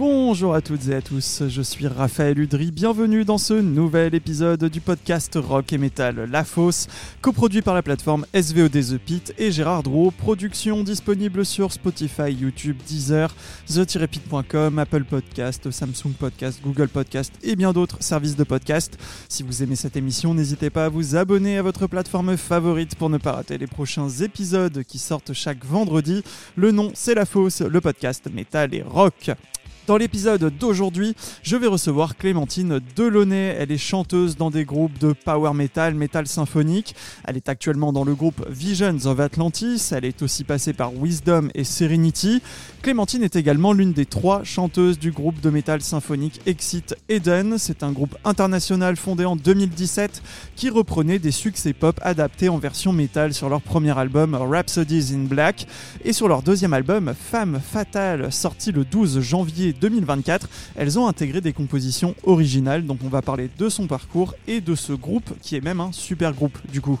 Bonjour à toutes et à tous, je suis Raphaël Udry, bienvenue dans ce nouvel épisode du podcast Rock et Metal La Fosse, coproduit par la plateforme SVOD The Pit et Gérard Drouot, production disponible sur Spotify, YouTube, Deezer, the-pit.com, Apple Podcast, Samsung Podcast, Google Podcast et bien d'autres services de podcast. Si vous aimez cette émission, n'hésitez pas à vous abonner à votre plateforme favorite pour ne pas rater les prochains épisodes qui sortent chaque vendredi. Le nom c'est La Fosse, le podcast Metal et Rock. Dans l'épisode d'aujourd'hui, je vais recevoir Clémentine Delaunay. Elle est chanteuse dans des groupes de power metal, metal symphonique. Elle est actuellement dans le groupe Visions of Atlantis. Elle est aussi passée par Wisdom et Serenity. Clémentine est également l'une des trois chanteuses du groupe de metal symphonique Exit Eden. C'est un groupe international fondé en 2017 qui reprenait des succès pop adaptés en version metal sur leur premier album Rhapsodies in Black et sur leur deuxième album Femme Fatale sorti le 12 janvier 2024. Elles ont intégré des compositions originales, donc on va parler de son parcours et de ce groupe qui est même un super groupe du coup.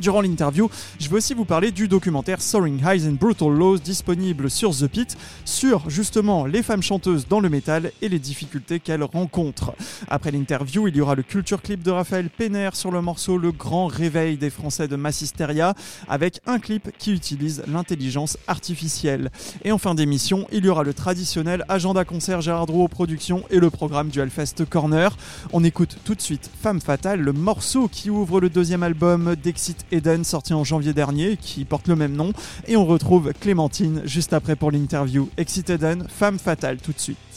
Durant l'interview, je vais aussi vous parler du documentaire Soaring Highs and Brutal Lows disponible sur The Pit sur justement les femmes chanteuses dans le métal et les difficultés qu'elles rencontrent. Après l'interview, il y aura le culture clip de Raphaël Penner sur le morceau Le Grand Réveil des Français de Massisteria avec un clip qui utilise l'intelligence artificielle. Et en fin d'émission, il y aura le traditionnel agenda concert Gérard Drouot production et le programme du Hellfest Corner. On écoute tout de suite Femme Fatale, le morceau qui ouvre le deuxième album d'Exit Eden sorti en janvier dernier qui porte le même nom et on retrouve Clémentine juste après pour l'interview Exit Eden, femme fatale tout de suite.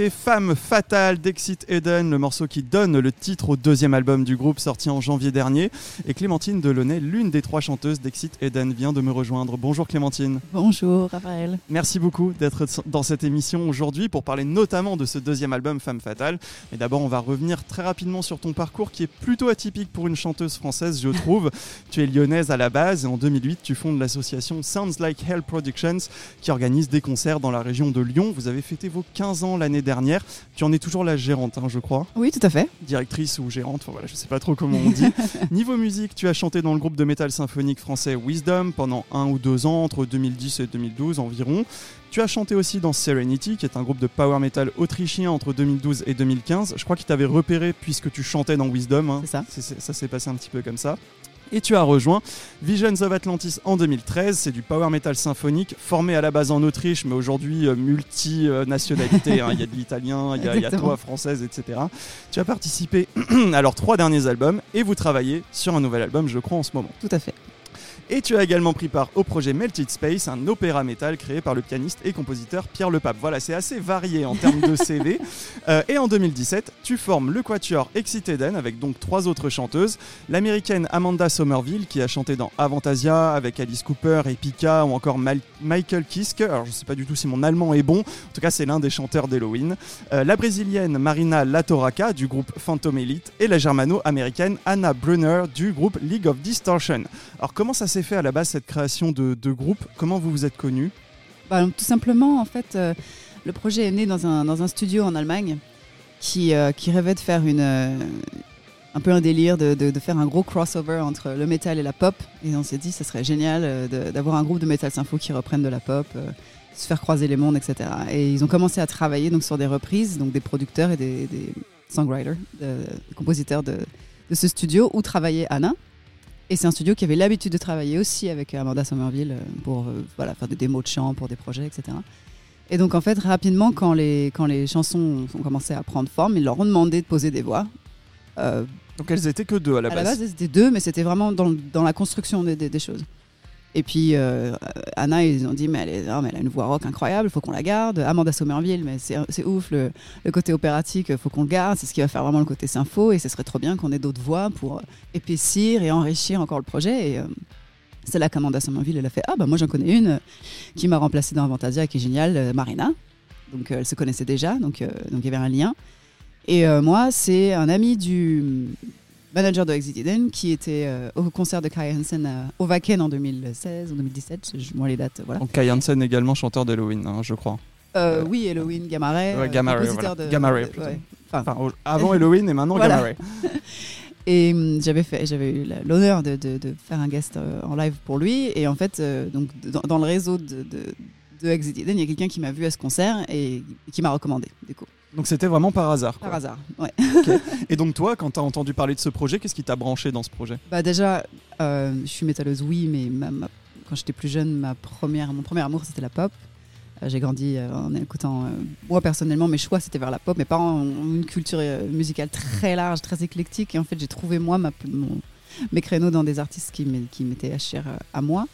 C'était Femme Fatale d'Exit Eden, le morceau qui donne le titre au deuxième album du groupe sorti en janvier dernier. Et Clémentine Delaunay, l'une des trois chanteuses d'Exit Eden, vient de me rejoindre. Bonjour Clémentine. Bonjour Raphaël. Merci beaucoup d'être dans cette émission aujourd'hui pour parler notamment de ce deuxième album Femme Fatale. Mais d'abord, on va revenir très rapidement sur ton parcours qui est plutôt atypique pour une chanteuse française, je trouve. tu es lyonnaise à la base et en 2008, tu fondes l'association Sounds Like Hell Productions qui organise des concerts dans la région de Lyon. Vous avez fêté vos 15 ans l'année dernière. Tu en es toujours la gérante, hein, je crois. Oui, tout à fait. Directrice ou gérante, enfin voilà, je sais pas trop comment on dit. Niveau musique, tu as chanté dans le groupe de métal symphonique français Wisdom pendant un ou deux ans, entre 2010 et 2012 environ. Tu as chanté aussi dans Serenity, qui est un groupe de power metal autrichien entre 2012 et 2015. Je crois qu'il t'avait repéré puisque tu chantais dans Wisdom. hein. C'est ça. Ça s'est passé un petit peu comme ça. Et tu as rejoint Visions of Atlantis en 2013. C'est du power metal symphonique, formé à la base en Autriche, mais aujourd'hui euh, multi-nationalité. hein. Il y a de l'italien, il y a, il y a toi française, etc. Tu as participé à leurs trois derniers albums et vous travaillez sur un nouvel album, je crois, en ce moment. Tout à fait. Et tu as également pris part au projet Melted Space, un opéra métal créé par le pianiste et compositeur Pierre Lepape. Voilà, c'est assez varié en termes de CV. Euh, et en 2017, tu formes le quatuor Exit Eden avec donc trois autres chanteuses. L'américaine Amanda Somerville qui a chanté dans Avantasia avec Alice Cooper et Pika ou encore Mal- Michael Kiske. Alors je sais pas du tout si mon allemand est bon. En tout cas, c'est l'un des chanteurs d'Halloween. Euh, la brésilienne Marina Latoraca du groupe Phantom Elite et la germano-américaine Anna Brunner du groupe League of Distortion. Alors comment ça s'est fait à la base cette création de, de groupe Comment vous vous êtes connus? Bah, tout simplement, en fait, euh, le projet est né dans un, dans un studio en Allemagne qui, euh, qui rêvait de faire une, euh, un peu un délire, de, de- faire un gros crossover entre le métal et la pop. Et on s'est dit, ce serait génial d'avoir un groupe de métal sympho qui reprenne de la pop, se faire croiser les mondes, etc. Et ils ont commencé à travailler donc, sur des reprises, donc des producteurs et des, songwriters, de- des compositeurs de, de ce studio où travaillait Anna. Et c'est un studio qui avait l'habitude de travailler aussi avec Amanda Somerville euh, pour euh, voilà, faire des démos de chant pour des projets, etc. Et donc en fait, rapidement, quand les, quand les chansons ont commencé à prendre forme, ils leur ont demandé de poser des voix. Euh, Donc elles étaient que deux à la à base. la base, c'était deux, mais c'était vraiment dans, dans la construction des, des- des choses. Et puis euh, Anna, ils ont dit, mais elle, mais a une voix rock incroyable, il faut qu'on la garde. Amanda Somerville, mais c'est ouf, le, le côté opératique, faut qu'on le garde, c'est ce qui va faire vraiment le côté sympho, et ce serait trop bien qu'on ait d'autres voix pour épaissir et enrichir encore le projet. Et euh, c'est là qu'Amanda Somerville, elle a fait, ah bah moi j'en connais une qui m'a remplacée dans Avantasia, qui est géniale, euh, Marina. Donc elle se connaissait déjà, donc donc il y avait un lien. Et moi, c'est un ami du manager de Exit Eden qui était euh, au concert de Kai Hansen à- au Wacken en 2016 ou 2017, je moi les dates, voilà. Donc Kai Hansen également chanteur d'Halloween, hein, je crois. Euh, oui, Halloween, Gamma Ray, Ouais, euh, Gamma Ray, compositeur voilà. de- Gamma Ray, de- plutôt. ouais. Enfin, Enfin, avant Halloween et maintenant Voilà. Gamma Ray. Et hum, j'avais fait, j'avais eu l'honneur de, de- de faire un guest euh, en live pour lui. Et en fait, euh, donc dans, dans le réseau de, de, de Exit Eden, il y a quelqu'un qui m'a vu à ce concert et qui m'a recommandé, du coup, Donc c'était vraiment par hasard. quoi. par hasard. Ouais. Et donc toi, quand tu as entendu parler de ce projet, qu'est-ce qui t'a branché dans ce projet? Bah déjà, euh, je suis métalleuse, oui, mais ma- ma- quand j'étais plus jeune, ma première, mon premier amour, c'était la pop. Euh, J'ai grandi euh, en écoutant, moi personnellement, mes choix c'était vers la pop. Mes parents ont une culture musicale très large, très éclectique, et en fait j'ai trouvé moi ma- mon- mes créneaux dans des artistes qui m'é- qui m'étaient chers à moi.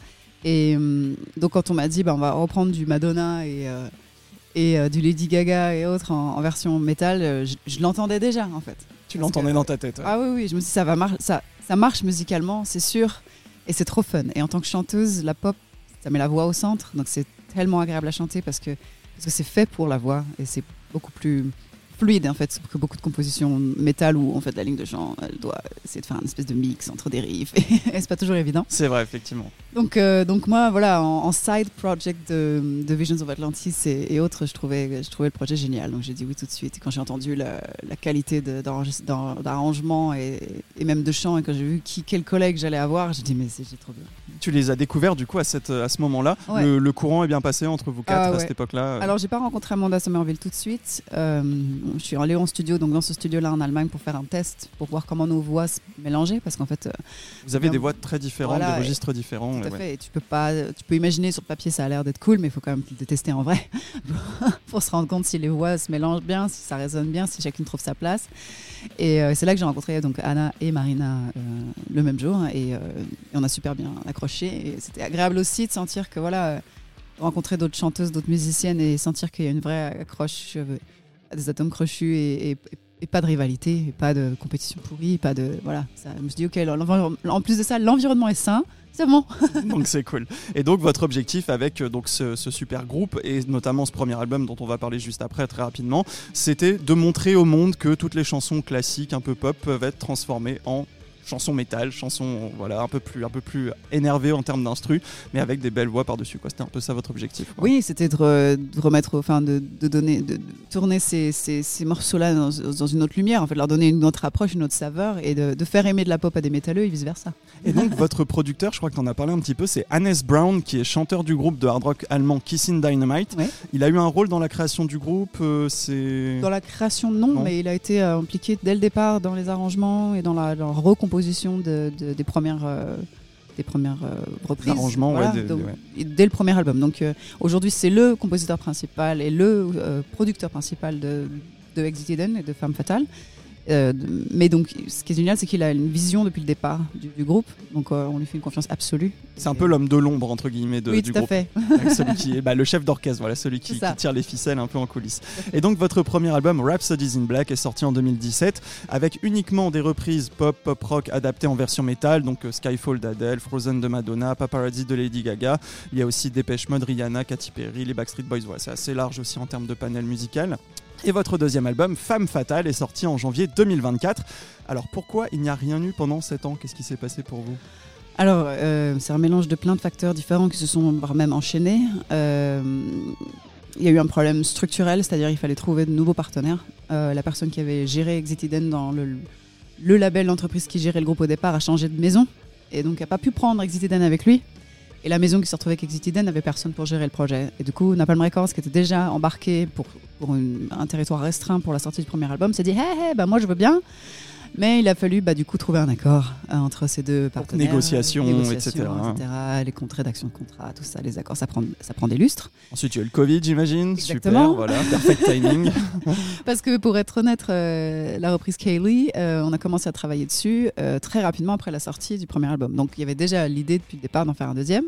Et hum, donc quand on m'a dit, bah, on va reprendre du Madonna et, et euh, du Lady Gaga et autres en, en version métal, euh, je, je l'entendais déjà en fait. Tu l'entendais dans ta tête. ouais. Ah oui, oui, je me suis dit, ça, va mar- ça, ça marche musicalement, c'est sûr, et c'est trop fun. Et en tant que chanteuse, la pop, ça met la voix au centre, donc c'est tellement agréable à chanter parce que parce que c'est fait pour la voix et c'est beaucoup plus fluide en fait que beaucoup de compositions métal où en fait la ligne de chant elle doit essayer de faire une espèce de mix entre des riffs et, c'est pas toujours évident. C'est vrai, effectivement. Donc, euh, donc moi, voilà, en, en side project de, de Visions of Atlantis et, et autres, je trouvais, je trouvais le projet génial. Donc j'ai dit oui tout de suite. Et quand j'ai entendu la, la qualité d'arrangement et, et même de chant, et quand j'ai vu qui, quel collègue j'allais avoir, j'ai dit mais c'est trop bien. Tu les as découverts du coup à, cette, à ce moment-là. Ouais. Le, le courant est bien passé entre vous quatre Ah à ouais. cette époque-là. Alors j'ai pas rencontré Amanda Somerville tout de suite. Euh, je suis allée en studio, donc dans ce studio-là en Allemagne, pour faire un test, pour voir comment nos voix se mélangeaient, parce qu'en fait, euh, vous avez bien- des voix très différentes, Voilà, des registres différents. Tout à fait. Et tu peux pas, tu peux imaginer sur papier ça a l'air d'être cool, mais il faut quand même le tester en vrai pour se rendre compte si les voix se mélangent bien, si ça résonne bien, si chacune trouve sa place. Et euh, c'est là que j'ai rencontré donc Anna et Marina euh, le même jour, et, euh, et on a super bien accroché. Et c'était agréable aussi de sentir que voilà, rencontrer d'autres chanteuses, d'autres musiciennes et sentir qu'il y a une vraie accroche, des atomes crochus et, et- et pas de rivalité, pas de compétition pourrie, pas de voilà. Ça, je me suis dit ok, en plus de ça, l'environnement est sain. C'est bon. donc c'est cool. Et donc votre objectif avec euh, donc ce, ce super groupe et notamment ce premier album dont on va parler juste après très rapidement, c'était de montrer au monde que toutes les chansons classiques un peu pop peuvent être transformées en chansons métal, chansons voilà un peu plus un peu plus énervées en termes d'instru, mais avec des belles voix par dessus quoi. C'était un peu ça votre objectif. quoi. Oui, c'était de, re- de remettre, enfin, de, de donner, de, de tourner ces, ces, ces morceaux-là dans, dans une autre lumière, en fait, leur donner une autre approche, une autre saveur, et de, faire aimer de la pop à des métalleux et vice versa. Et donc votre producteur, je crois que tu en as parlé un petit peu, c'est Hannes Brown qui est chanteur du groupe de hard rock allemand Kissing Dynamite. Ouais. Il a eu un rôle dans la création du groupe, euh, c'est Dans la création, non, Non. mais il a été euh, impliqué dès le départ dans les arrangements et dans la, dans la recomposition de, de- des premières. euh, des premières euh, reprises. Arrangements, ouais, donc, Dès le premier album. Donc euh, aujourd'hui, c'est le compositeur principal et le euh, producteur principal de, de Exit Eden et de Femme Fatale. Euh, mais donc, ce qui est génial, c'est qu'il a une vision depuis le départ du, du groupe. Donc, euh, on lui fait une confiance absolue. c'est un peu l'homme de l'ombre entre guillemets de, oui, du tout à fait. Avec celui qui est bah, le chef d'orchestre, voilà, celui qui tire les ficelles un peu en coulisses. Et donc votre premier album, Rhapsodies in Black, est sorti en 2017 avec uniquement des reprises pop, pop rock adaptées en version métal, donc euh, Skyfall d'Adele, Frozen de Madonna, Paparazzi de Lady Gaga. Il y a aussi Dépêche Mode, Rihanna, Katy Perry, les Backstreet Boys. Voilà, c'est assez large aussi en termes de panel musical. Et votre deuxième album, Femme Fatale, est sorti en janvier 2024. Alors pourquoi il n'y a rien eu pendant 7 ans? Qu'est-ce qui s'est passé pour vous? Alors, euh, c'est un mélange de plein de facteurs différents qui se sont même enchaînés. Euh, il y a eu un problème structurel, c'est-à-dire il fallait trouver de nouveaux partenaires. Euh, la personne qui avait géré Exit Eden dans le, le label, l'entreprise qui gérait le groupe au départ, a changé de maison et donc n'a pas pu prendre Exit Eden avec lui. Et la maison qui s'est retrouvée avec Exit Eden n'avait personne pour gérer le projet. Et du coup, Napalm Records, qui était déjà embarqué pour, un territoire restreint pour la sortie du premier album, s'est dit Hé, hé, bah moi je veux bien. Mais il a fallu bah, du coup trouver un accord euh, entre ces deux partenaires. négociations, Négociations, etc. etc., Les contrats d'action de contrat, tout ça, les accords, ça prend, ça prend des lustres. Ensuite, il y a eu le Covid, j'imagine. Super, voilà, perfect timing. Parce que pour être honnête, euh, la reprise Kaylee, euh, on a commencé à travailler dessus euh, très rapidement après la sortie du premier album. Donc il y avait déjà l'idée depuis le départ d'en faire un deuxième.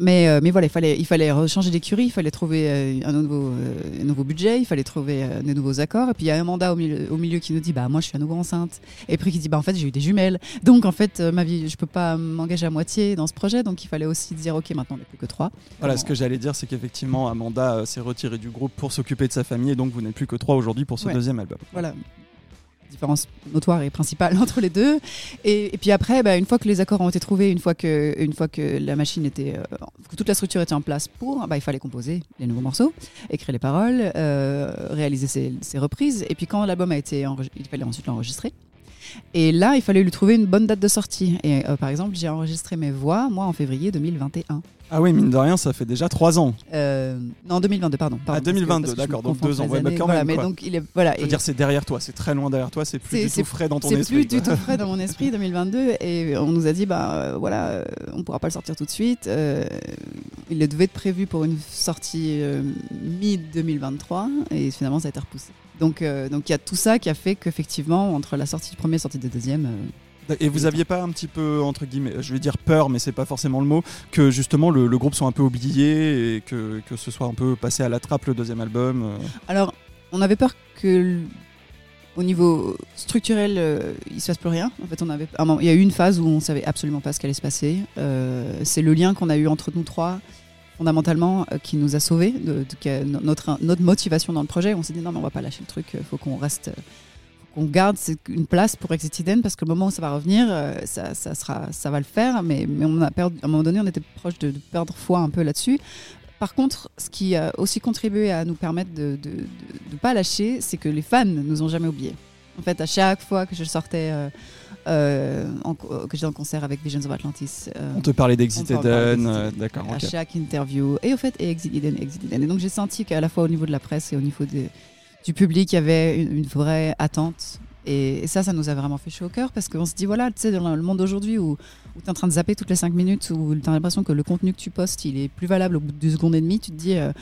Mais, euh, mais voilà, il fallait, il fallait changer d'écurie, il fallait trouver euh, un, nouveau, euh, un nouveau budget, il fallait trouver des nouveaux accords. Et puis il y a un mandat au milieu, au milieu qui nous dit bah moi je suis à nouveau enceinte. Et puis qui dit bah en fait j'ai eu des jumelles. Donc en fait ma vie, je peux pas m'engager à moitié dans ce projet. Donc il fallait aussi dire ok maintenant on n'est plus que trois. Voilà, ce que j'allais dire, c'est qu'effectivement, Amanda s'est retirée du groupe pour s'occuper de sa famille, et donc vous n'êtes plus que trois aujourd'hui pour ce Ouais. deuxième album. Voilà. Différence notoire et principale entre les deux. Et, puis après, bah, une fois que les accords ont été trouvés, une fois que, une fois que la machine était, euh, toute la structure était en place pour, bah, il fallait composer les nouveaux morceaux, écrire les paroles, euh, réaliser ses, ses reprises. Et puis quand l'album a été, il fallait ensuite l'enregistrer. Et là, il fallait lui trouver une bonne date de sortie. Et euh, par exemple, j'ai enregistré mes voix, moi, en février 2021. Ah oui, mine de rien, ça fait déjà trois ans. Euh, non, 2022, pardon. pardon, Ah, 2022, parce que- parce que je me d'accord, donc confonds deux ans. entre Ouais, les bah, quand voilà, même, mais quoi. donc il est, voilà. Je veux et- dire, c'est derrière toi, c'est très loin derrière toi, c'est plus C'est- du c'est- tout frais dans ton C'est esprit. plus du tout frais dans mon esprit 2022 et on nous a dit bah euh, voilà euh, on pourra pas le sortir tout de suite. Euh, il devait être prévu pour une sortie mi 2023 et finalement ça a été repoussé. Donc donc il y a tout ça qui a fait qu'effectivement entre la sortie du premier et la sortie du deuxième Et vous aviez pas un petit peu, entre guillemets, je vais dire peur, mais c'est pas forcément le mot, que justement le, le groupe soit un peu oublié et que, que ce soit un peu passé à la trappe le deuxième album euh. Alors, on avait peur que, au niveau structurel, euh, il se passe plus rien. En fait, on avait, moment- il y a eu une phase où on savait absolument pas ce qu'allait se passer. Euh, c'est le lien qu'on a eu entre nous trois fondamentalement euh, qui nous a sauvés, de, de- que notre, notre motivation dans le projet. On s'est dit non, mais on va pas lâcher le truc, il faut qu'on reste, qu'on garde une place pour Exit Eden parce que le moment où ça va revenir, euh, ça, ça, sera, ça va le faire. Mais, mais on a perdu, à un moment donné, on était proche de, de perdre foi un peu là-dessus. Par contre, ce qui a aussi contribué à nous permettre de ne pas lâcher, c'est que les fans nous ont jamais oubliés. En fait, à chaque fois que je sortais, euh, euh, en que j'étais en concert avec Visions of Atlantis, euh, On te parlait d'Exit Eden, d'accord. à chaque interview, et au fait, et Exit Eden, Exit Eden. Et donc j'ai senti qu'à la fois au niveau de la presse et au niveau des- du public, il y avait une, une vraie attente. Et, et ça, ça nous a vraiment fait chaud au cœur parce qu'on se dit, voilà, tu sais, dans le monde d'aujourd'hui où, où tu es en train de zapper toutes les 5 minutes, où tu as l'impression que le contenu que tu postes, il est plus valable au bout de 2 secondes et demie, tu te dis. euh,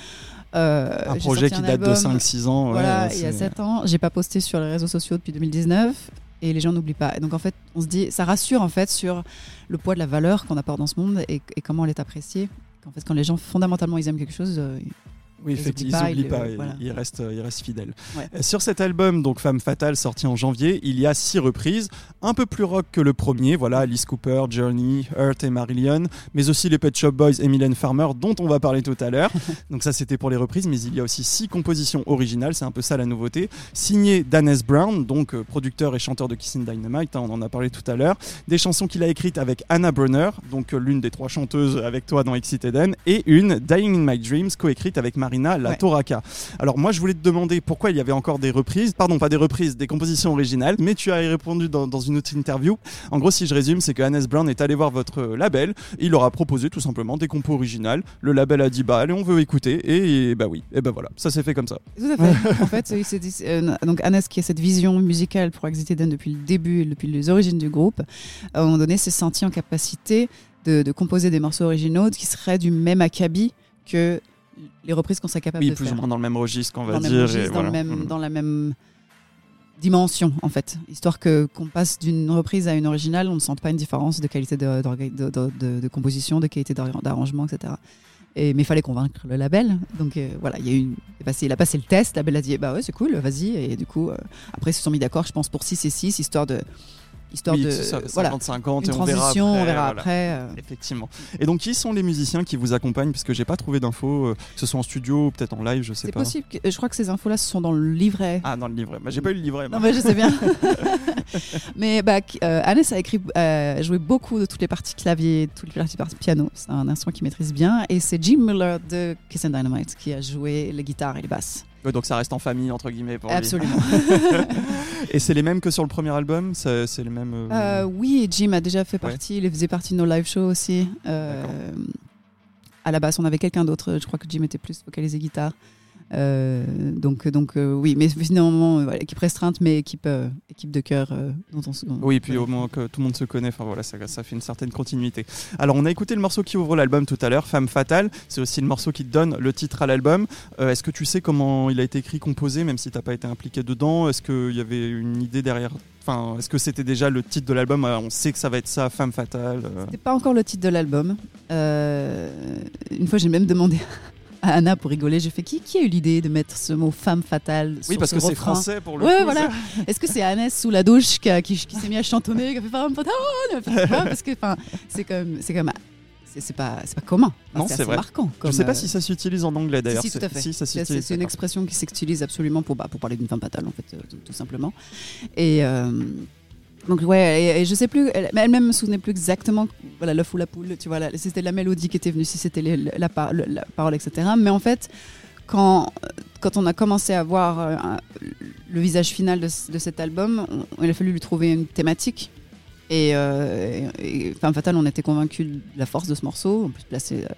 euh, Un projet qui un date de album, 5-6 ans. ouais, voilà, c'est- il y a 7 ans, j'ai pas posté sur les réseaux sociaux depuis 2019 et les gens n'oublient pas. Et donc en fait, on se dit, ça rassure en fait sur le poids de la valeur qu'on apporte dans ce monde et, et comment elle est appréciée. En fait, quand les gens fondamentalement ils aiment quelque chose, euh, Oui, effectivement, ils n'oublient pas, ils voilà. ils restent, ils restent fidèles. Ouais. Euh, Sur cet album, donc Femme Fatale, sorti en janvier, il y a six reprises, un peu plus rock que le premier, voilà, Alice Cooper, Journey, Hurt et Marillion, mais aussi les Pet Shop Boys et Mylène Farmer, dont on va parler tout à l'heure. donc ça, c'était pour les reprises, mais il y a aussi six compositions originales, c'est un peu ça la nouveauté, signées d'Hannes Brown, donc euh, producteur et chanteur de Kissing Dynamite, hein, on en a parlé tout à l'heure, des chansons qu'il a écrites avec Anna Brunner, donc euh, l'une des trois chanteuses avec toi dans Exit Eden, et une Dying in My Dreams, coécrite avec Marina La Ouais. Toraka. Alors moi je voulais te demander pourquoi il y avait encore des reprises, pardon pas des reprises, des compositions originales, mais tu as répondu dans, dans une autre interview. En gros si je résume c'est que Hannes Brown est allé voir votre label, et il leur a proposé tout simplement des compos originales, le label a dit bah allez on veut écouter, et, bah oui, et bah voilà, ça s'est fait comme ça. Tout à fait. en fait, il s'est dit- euh, donc Hannes, qui a cette vision musicale pour Exit Eden depuis le début, depuis les origines du groupe, à un moment donné, s'est senti en capacité de, de composer des morceaux originaux qui seraient du même acabit que les reprises qu'on serait capable Oui de plus faire. ou moins dans le même registre qu'on va dans, dire. et dans, le voilà. même, dans la même dimension, en fait. Histoire que qu'on passe d'une reprise à une originale, on ne sente pas une différence de qualité de, d'orga- de, de- de- de composition, de qualité d'ar- d'arrangement, etc. Et, mais il fallait convaincre le label. Donc euh, voilà, y a une- il a passé le test, le label a dit bah ouais, c'est cool, vas-y. Et du coup, euh, après, ils se sont mis d'accord, je pense, pour 6 et 6, histoire de. Histoire Oui, de. c'est ça, voilà, 50-50 une et on verra transition, après, on verra voilà. après. euh. Effectivement. Et donc, qui sont les musiciens qui vous accompagnent? Parce que j'ai pas trouvé d'infos, euh, que ce soit en studio ou peut-être en live, je sais C'est pas. possible. Que, je crois que ces infos-là sont dans le livret Ah, dans le livret. Bah, j'ai pas eu le livret. moi. Non, mais je sais bien. mais bah, euh, Hannes a écrit, euh, joué beaucoup de toutes les parties clavier, toutes les parties par- piano. C'est un instrument qu'il maîtrise bien. Et c'est Jim Miller de Kiss and Dynamite qui a joué les guitares et les basses. Ouais, donc ça reste en famille, entre guillemets. Pour. Absolument. Et c'est les mêmes que sur le premier album? C'est c'est les mêmes. euh, Euh, oui, Jim a déjà fait Ouais. partie. Il faisait partie de nos live shows aussi. Euh, à la basse, on avait quelqu'un d'autre. Je crois que Jim était plus focalisé guitare. Euh, donc, donc euh, oui, mais finalement, euh, voilà, équipe restreinte, mais équipe, équipe de cœur dont on se. Oui, puis au moins que tout le monde se connaît, enfin voilà, ça, ça fait une certaine continuité. Alors on a écouté le morceau qui ouvre l'album tout à l'heure, Femme Fatale, c'est aussi le morceau qui donne le titre à l'album. Est-ce que tu sais comment il a été écrit, composé, même si t'as pas été impliqué dedans? Est-ce qu'il y avait une idée derrière? Enfin, est-ce que c'était déjà le titre de l'album? Euh, On sait que ça va être ça, Femme Fatale. C'était pas encore le titre de l'album. Euh, une fois, j'ai même demandé à Anna pour rigoler. J'ai fait qui, qui a eu l'idée de mettre ce mot femme fatale Oui, sur parce ce que c'est français pour le Ouais, coup. voilà. Est-ce que c'est Annès sous la douche qui, a- qui- qui s'est mis à chantonner, qui a fait femme fatale? Ouais, Parce que c'est quand même, c'est quand même, c'est c'est pas, c'est pas commun. Enfin, Non, c'est vrai. marquant. Je comme, sais pas euh, si ça s'utilise en anglais d'ailleurs. si, si, tout à C'est- fait. Si, C'est une expression qui s'utilise absolument pour, bah, pour parler d'une femme fatale, en fait, euh, tout, tout simplement. Et euh, donc, ouais, et, et je sais plus, elle-même me souvenait plus exactement, voilà, l'œuf ou la poule, tu vois, la- c'était la mélodie qui était venue, si c'était la, le- la parole, etc. Mais en fait, quand, quand on a commencé à voir euh, le visage final de, ce- de cet album, il a fallu lui trouver une thématique. Et, euh, et- Femme Fatale, on était convaincus de la force de ce morceau, on peut se placer euh,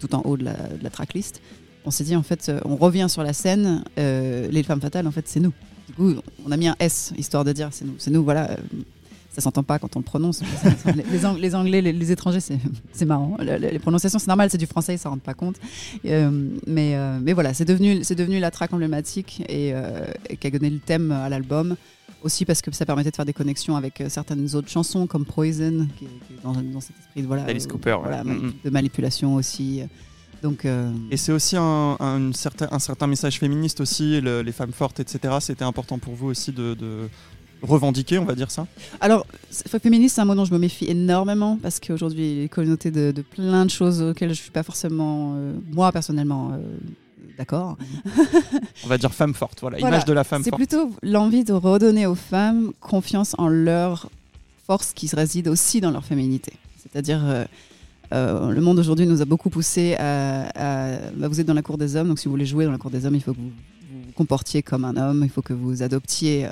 tout en haut de la, de la tracklist. On s'est dit, en fait, on revient sur la scène, euh, les femmes fatales, en fait, c'est nous. Du coup, on a mis un S, histoire de dire, c'est nous, c'est nous, voilà. euh, ça s'entend pas quand on le prononce. les, les Ang- les Anglais, les, les étrangers, c'est marrant. Le- le- les prononciations, c'est normal, c'est du français, ils s'en rendent pas compte. Euh, mais, euh, mais voilà, c'est devenu, c'est devenu la track emblématique et, et qui a donné le thème à l'album. Aussi parce que ça permettait de faire des connexions avec certaines autres chansons comme Poison, qui est, qui est dans, dans cet esprit de, voilà, Alice Cooper, voilà, Mm, mm. de manipulation aussi. Donc, euh, Et c'est aussi un, certain, un certain message féministe aussi, le- les femmes fortes, etc. C'était important pour vous aussi de, de, revendiqué, on va dire ça Alors, c'est- féministe, c'est un mot dont je me méfie énormément parce qu'aujourd'hui, les communautés de, de plein de choses auxquelles je suis pas forcément, euh, moi personnellement, euh, d'accord. On va dire femme forte, voilà, Voilà, image de la femme C'est forte. plutôt l'envie de redonner aux femmes confiance en leur force qui réside aussi dans leur féminité. C'est-à-dire, euh, euh, le monde aujourd'hui nous a beaucoup poussé à, bah, vous êtes dans la cour des hommes, donc si vous voulez jouer dans la cour des hommes, il faut que vous vous comportiez comme un homme, il faut que vous adoptiez euh,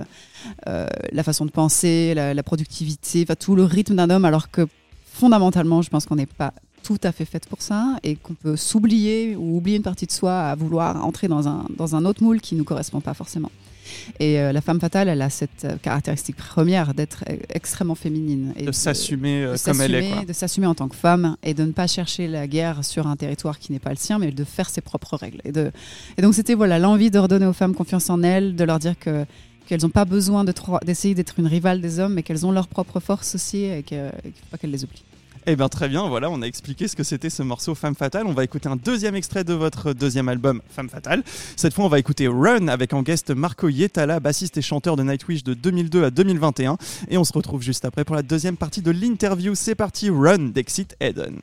euh, la façon de penser, la, productivité, tout le rythme d'un homme, alors que fondamentalement, je pense qu'on n'est pas tout à fait faite pour ça et qu'on peut s'oublier ou oublier une partie de soi à vouloir entrer dans un, dans un autre moule qui ne nous correspond pas forcément. Et euh, la femme fatale, elle a cette euh, caractéristique première d'être euh, extrêmement féminine. Et De s'assumer euh, comme elle est. quoi. de s'assumer en tant que femme et de ne pas chercher la guerre sur un territoire qui n'est pas le sien, mais de faire ses propres règles. Et, de... et donc c'était voilà l'envie de redonner aux femmes confiance en elles, de leur dire que qu'elles n'ont pas besoin de d'essayer d'être une rivale des hommes, mais qu'elles ont leur propre force aussi et qu'il ne faut pas qu'elles les oublient. Eh bien très bien, voilà, on a expliqué ce que c'était ce morceau Femme Fatale. On va écouter un deuxième extrait de votre deuxième album Femme Fatale. Cette fois, on va écouter Run avec en guest Marco Yetala, bassiste et chanteur de Nightwish de 2002 à 2021. Et on se retrouve juste après pour la deuxième partie de l'interview. C'est parti, Run d'Exit Eden.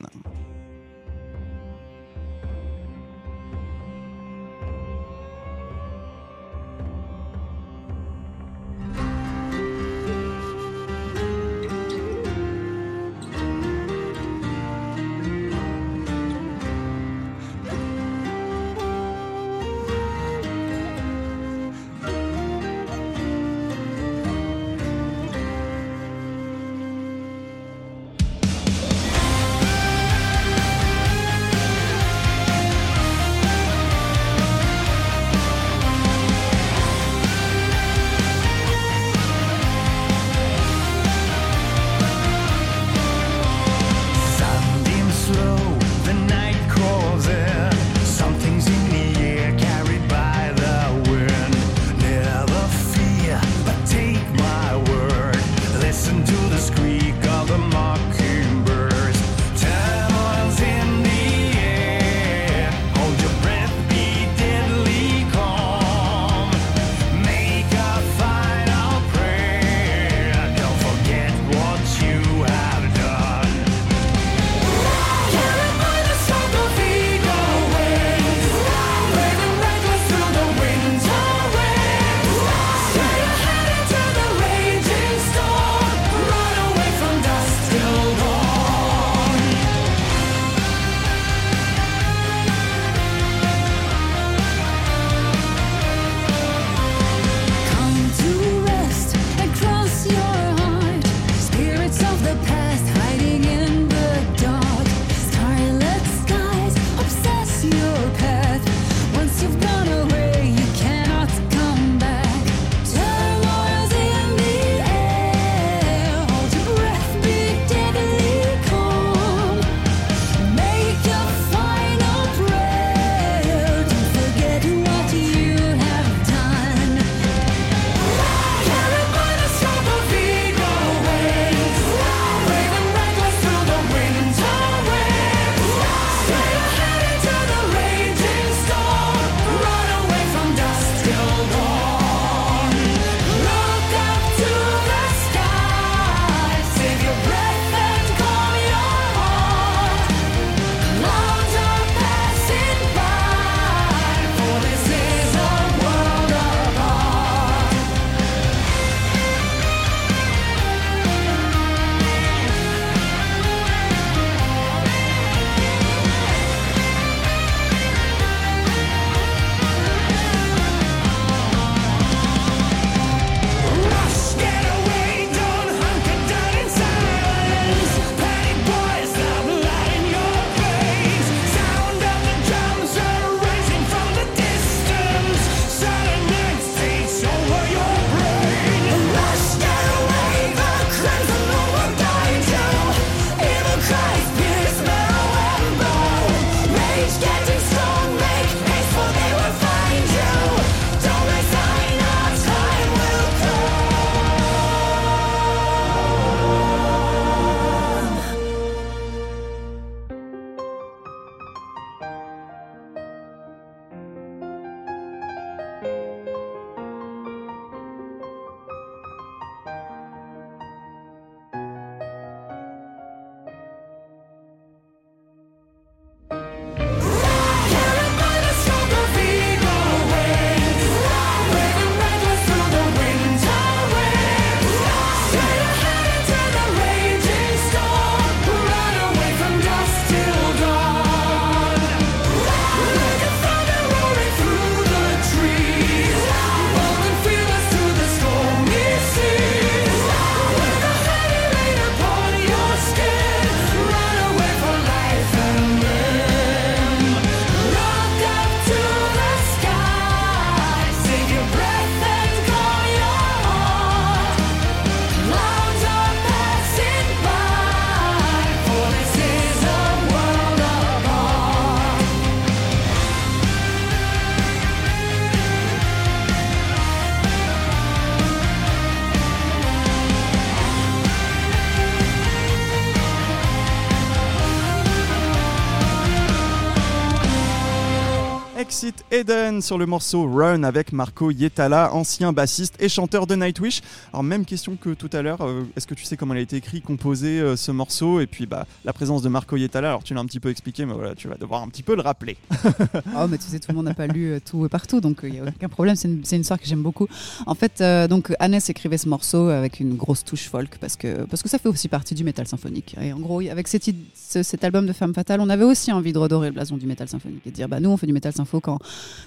Eden sur le morceau Run avec Marco Yetala, ancien bassiste et chanteur de Nightwish. Alors même question que tout à l'heure, euh, est-ce que tu sais comment il a été écrit, composé euh, ce morceau et puis bah la présence de Marco Yetala? Alors tu l'as un petit peu expliqué, mais voilà, tu vas devoir un petit peu le rappeler. Oh, mais tu sais, tout le monde n'a pas lu euh, tout et partout, donc il n'y a aucun problème. C'est une, une histoire que j'aime beaucoup. En fait, donc Hannes écrivait ce morceau avec une grosse touche folk parce que, parce que ça fait aussi partie du métal symphonique. Et en gros, avec cet album de Femme Fatale, on avait aussi envie de redorer le blason du métal symphonique et de dire, bah nous, on fait du métal sympho quand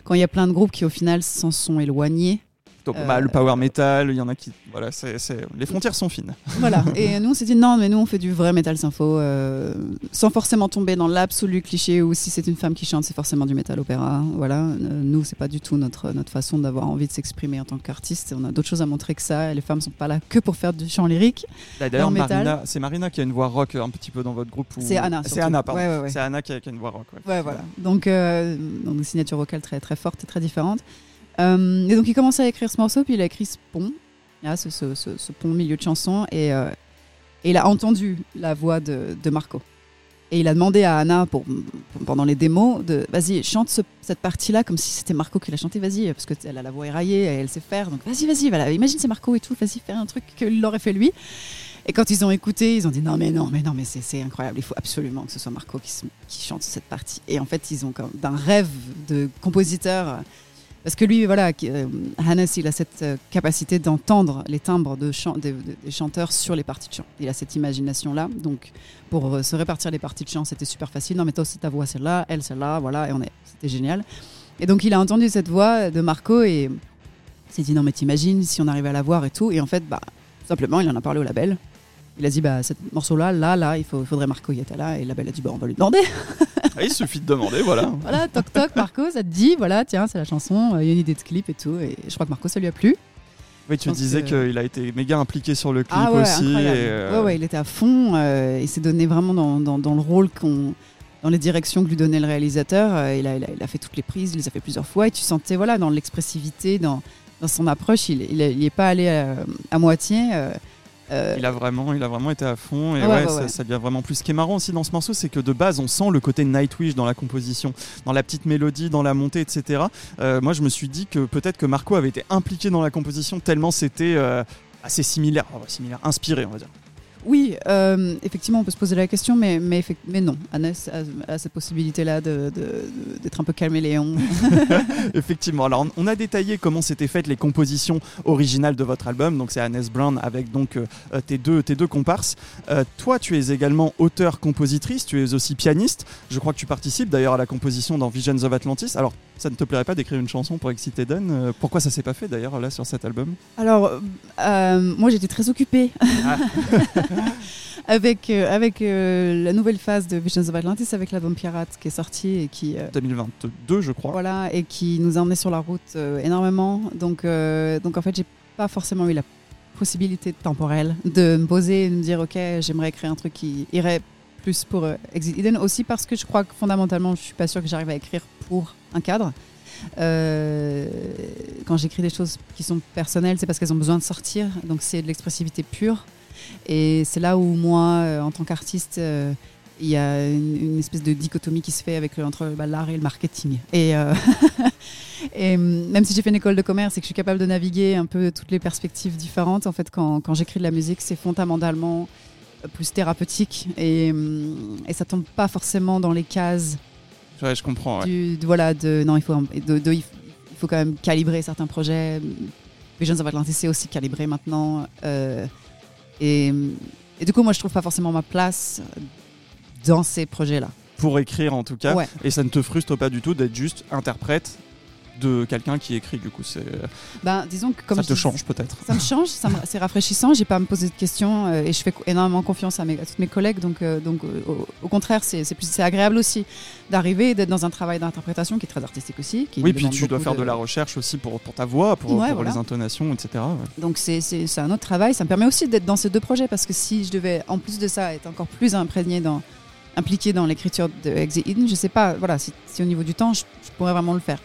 quand il y a plein de groupes qui, au final, s'en sont éloignés. Donc Euh, bah, le power metal, il y en a qui, voilà, c'est, les frontières sont fines. Voilà. Et nous, on s'est dit non, mais nous, on fait du vrai métal sympho, euh, sans forcément tomber dans l'absolu cliché où si c'est une femme qui chante, c'est forcément du métal opéra. Voilà. Euh, nous, c'est pas du tout notre, notre façon d'avoir envie de s'exprimer en tant qu'artiste. On a d'autres choses à montrer que ça. Et les femmes sont pas là que pour faire du chant lyrique. D'ailleurs. Marina, c'est Marina qui a une voix rock un petit peu dans votre groupe. ou- C'est Anna. C'est. Anna, pardon. Ouais, ouais, ouais. C'est Anna qui a, qui a une voix rock. ouais. Ouais, voilà. Donc, euh, donc, une signature vocale très, très forte et très différente. Euh, et donc, il commence à écrire ce morceau, puis il a écrit ce pont, là, ce, ce, ce- pont milieu de chanson, et, euh, et il a entendu la voix de, Marco. Et il a demandé à Anna, pour, pendant les démos, de vas-y, chante ce- cette partie-là comme si c'était Marco qui l'a chanté, vas-y, parce qu'elle a la voix éraillée, et elle sait faire, donc vas-y, vas-y, voilà, imagine c'est Marco et tout, vas-y, fais un truc qu'il l'aurait fait lui. Et quand ils ont écouté, ils ont dit non mais non mais non mais c'est incroyable, il faut absolument que ce soit Marco qui, chante cette partie. Et en fait, ils ont comme d'un rêve de compositeur parce que lui voilà, euh, Hannes, il a cette euh, capacité d'entendre les timbres de des chanteurs sur les parties de chant. Il a cette imagination là. Donc pour euh, se répartir les parties de chant, c'était super facile. Non mais toi aussi ta voix celle-là, elle celle-là, voilà et on est c'était génial. Et donc il a entendu cette voix de Marco et s'est dit non mais t'imagines si on arrivait à la voir et tout et en fait bah simplement il en a parlé au label il a dit bah ce morceau là là là il, faut, faudrait Marco Yatala et le label a dit bah on va lui demander Ah, il suffit de demander, voilà. voilà toc toc Marco ça te dit voilà tiens c'est la chanson euh, il y a une idée de clip et tout et je crois que Marco ça lui a plu Oui, tu disais qu'il a été méga impliqué sur le clip ah ouais aussi. et, euh, ouais ouais il était à fond euh, il s'est donné vraiment dans, dans, dans le rôle qu'on dans les directions que lui donnait le réalisateur euh, il, a, il, a, il a fait toutes les prises il les a fait plusieurs fois et tu sentais voilà dans l'expressivité dans, dans son approche il il est- il est pas allé à, à moitié euh, Il a vraiment, il a vraiment été à fond et ouais, ça, ouais. ça devient vraiment plus. Ce qui est marrant aussi dans ce morceau, c'est que de base, on sent le côté Nightwish dans la composition, dans la petite mélodie, dans la montée, etc. Euh, moi, je me suis dit que peut-être que Marco avait été impliqué dans la composition tellement c'était euh, assez similaire, similaire, inspiré, on va dire. Oui, euh, effectivement, on peut se poser la question, mais, mais, non. Annès a, a cette possibilité-là de- de- de- d'être un peu caméléon. Effectivement. Alors, on a détaillé comment s'étaient faites les compositions originales de votre album. Donc, c'est Annès Brown avec donc euh, euh, tes deux tes deux comparses. Euh, toi, tu es également auteur-compositrice. Tu es aussi pianiste. Je crois que tu participes d'ailleurs à la composition dans Visions of Atlantis. Alors, ça ne te plairait pas d'écrire une chanson pour Eden Euh, Pourquoi ça s'est pas fait d'ailleurs là sur cet album? Alors, moi, j'étais très occupée Ah. avec, euh, avec euh, la nouvelle phase de Visions of Atlantis, avec l'album Pirate qui est sorti et qui, euh, 2022, je crois. voilà, et qui nous a emmenés sur la route euh, énormément. Donc, euh, donc, en fait, j'ai pas forcément eu la possibilité temporelle de me poser et de me dire, OK, j'aimerais écrire un truc qui irait plus pour euh, Exit Eden. Aussi parce que je crois que fondamentalement, je suis pas sûre que j'arrive à écrire pour un cadre. Euh, quand j'écris des choses qui sont personnelles, c'est parce qu'elles ont besoin de sortir. Donc, c'est de l'expressivité pure. Et c'est là où moi, euh, en tant qu'artiste, euh, il y a une, une espèce de dichotomie qui se fait avec entre bah, l'art et le marketing. Et, euh, et hum, même si j'ai fait une école de commerce et que je suis capable de naviguer un peu toutes les perspectives différentes, en fait, quand, quand j'écris de la musique, c'est fondamentalement plus thérapeutique et, hum, et ça tombe pas forcément dans les cases Ouais, je comprends. ouais. du, de- voilà, de, non, il faut, de, de- il f- il faut quand même calibrer certains projets. Visions of Atlantis, c'est aussi calibré maintenant. euh, et, et du coup, moi, je trouve pas forcément ma place dans ces projets-là. Pour écrire en tout cas. Ouais. Et ça ne te frustre pas du tout d'être juste interprète de quelqu'un qui écrit. Du coup, c'est Ben, disons que comme ça te dis- change peut-être. Ça me change, ça me- c'est rafraîchissant. J'ai pas à me poser de questions euh, et je fais énormément confiance à, mes, à tous mes collègues. Donc, euh, donc euh, au, au contraire, c'est c'est plus- c'est agréable aussi d'arriver et d'être dans un travail d'interprétation qui est très artistique aussi. Qui Oui, puis tu dois faire de... la recherche aussi pour, pour ta voix, pour, Ouais, pour voilà. les intonations, etc. ouais. Donc c'est c'est- c'est un autre travail. Ça me permet aussi d'être dans ces deux projets parce que si je devais, en plus de ça, être encore plus imprégné dans, impliqué dans l'écriture de Exit Eden, je sais pas, voilà, si, si au niveau du temps, je, je pourrais vraiment le faire.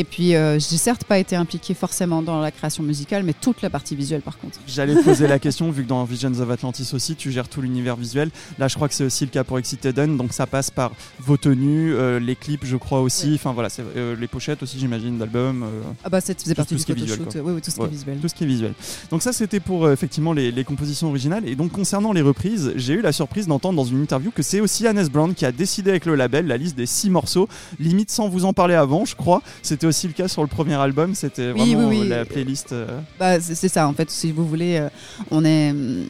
Et puis, euh, j'ai certes pas été impliquée forcément dans la création musicale, mais toute la partie visuelle par contre. J'allais poser la question, vu que dans Visions of Atlantis aussi, tu gères tout l'univers visuel. Là, je crois que c'est aussi le cas pour Exit Eden, donc ça passe par vos tenues, euh, les clips, je crois aussi. Enfin voilà, c'est, euh, les pochettes aussi, j'imagine, d'albums. euh, Ah bah, ça faisait partie tout du est visuel, photoshoot. Oui, oui, tout ce qui est visuel. tout ce qui est visuel. Donc ça c'était pour euh, effectivement les, les compositions originales et donc concernant les reprises, j'ai eu la surprise d'entendre dans une interview que c'est aussi Hannes Brown qui a décidé avec le label la liste des six morceaux, limite sans vous en parler avant je crois. C'était aussi le cas sur le premier album, c'était Oui, vraiment oui, oui. la playlist. euh, Bah, c'est ça, en fait, si vous voulez, euh, on est. hum,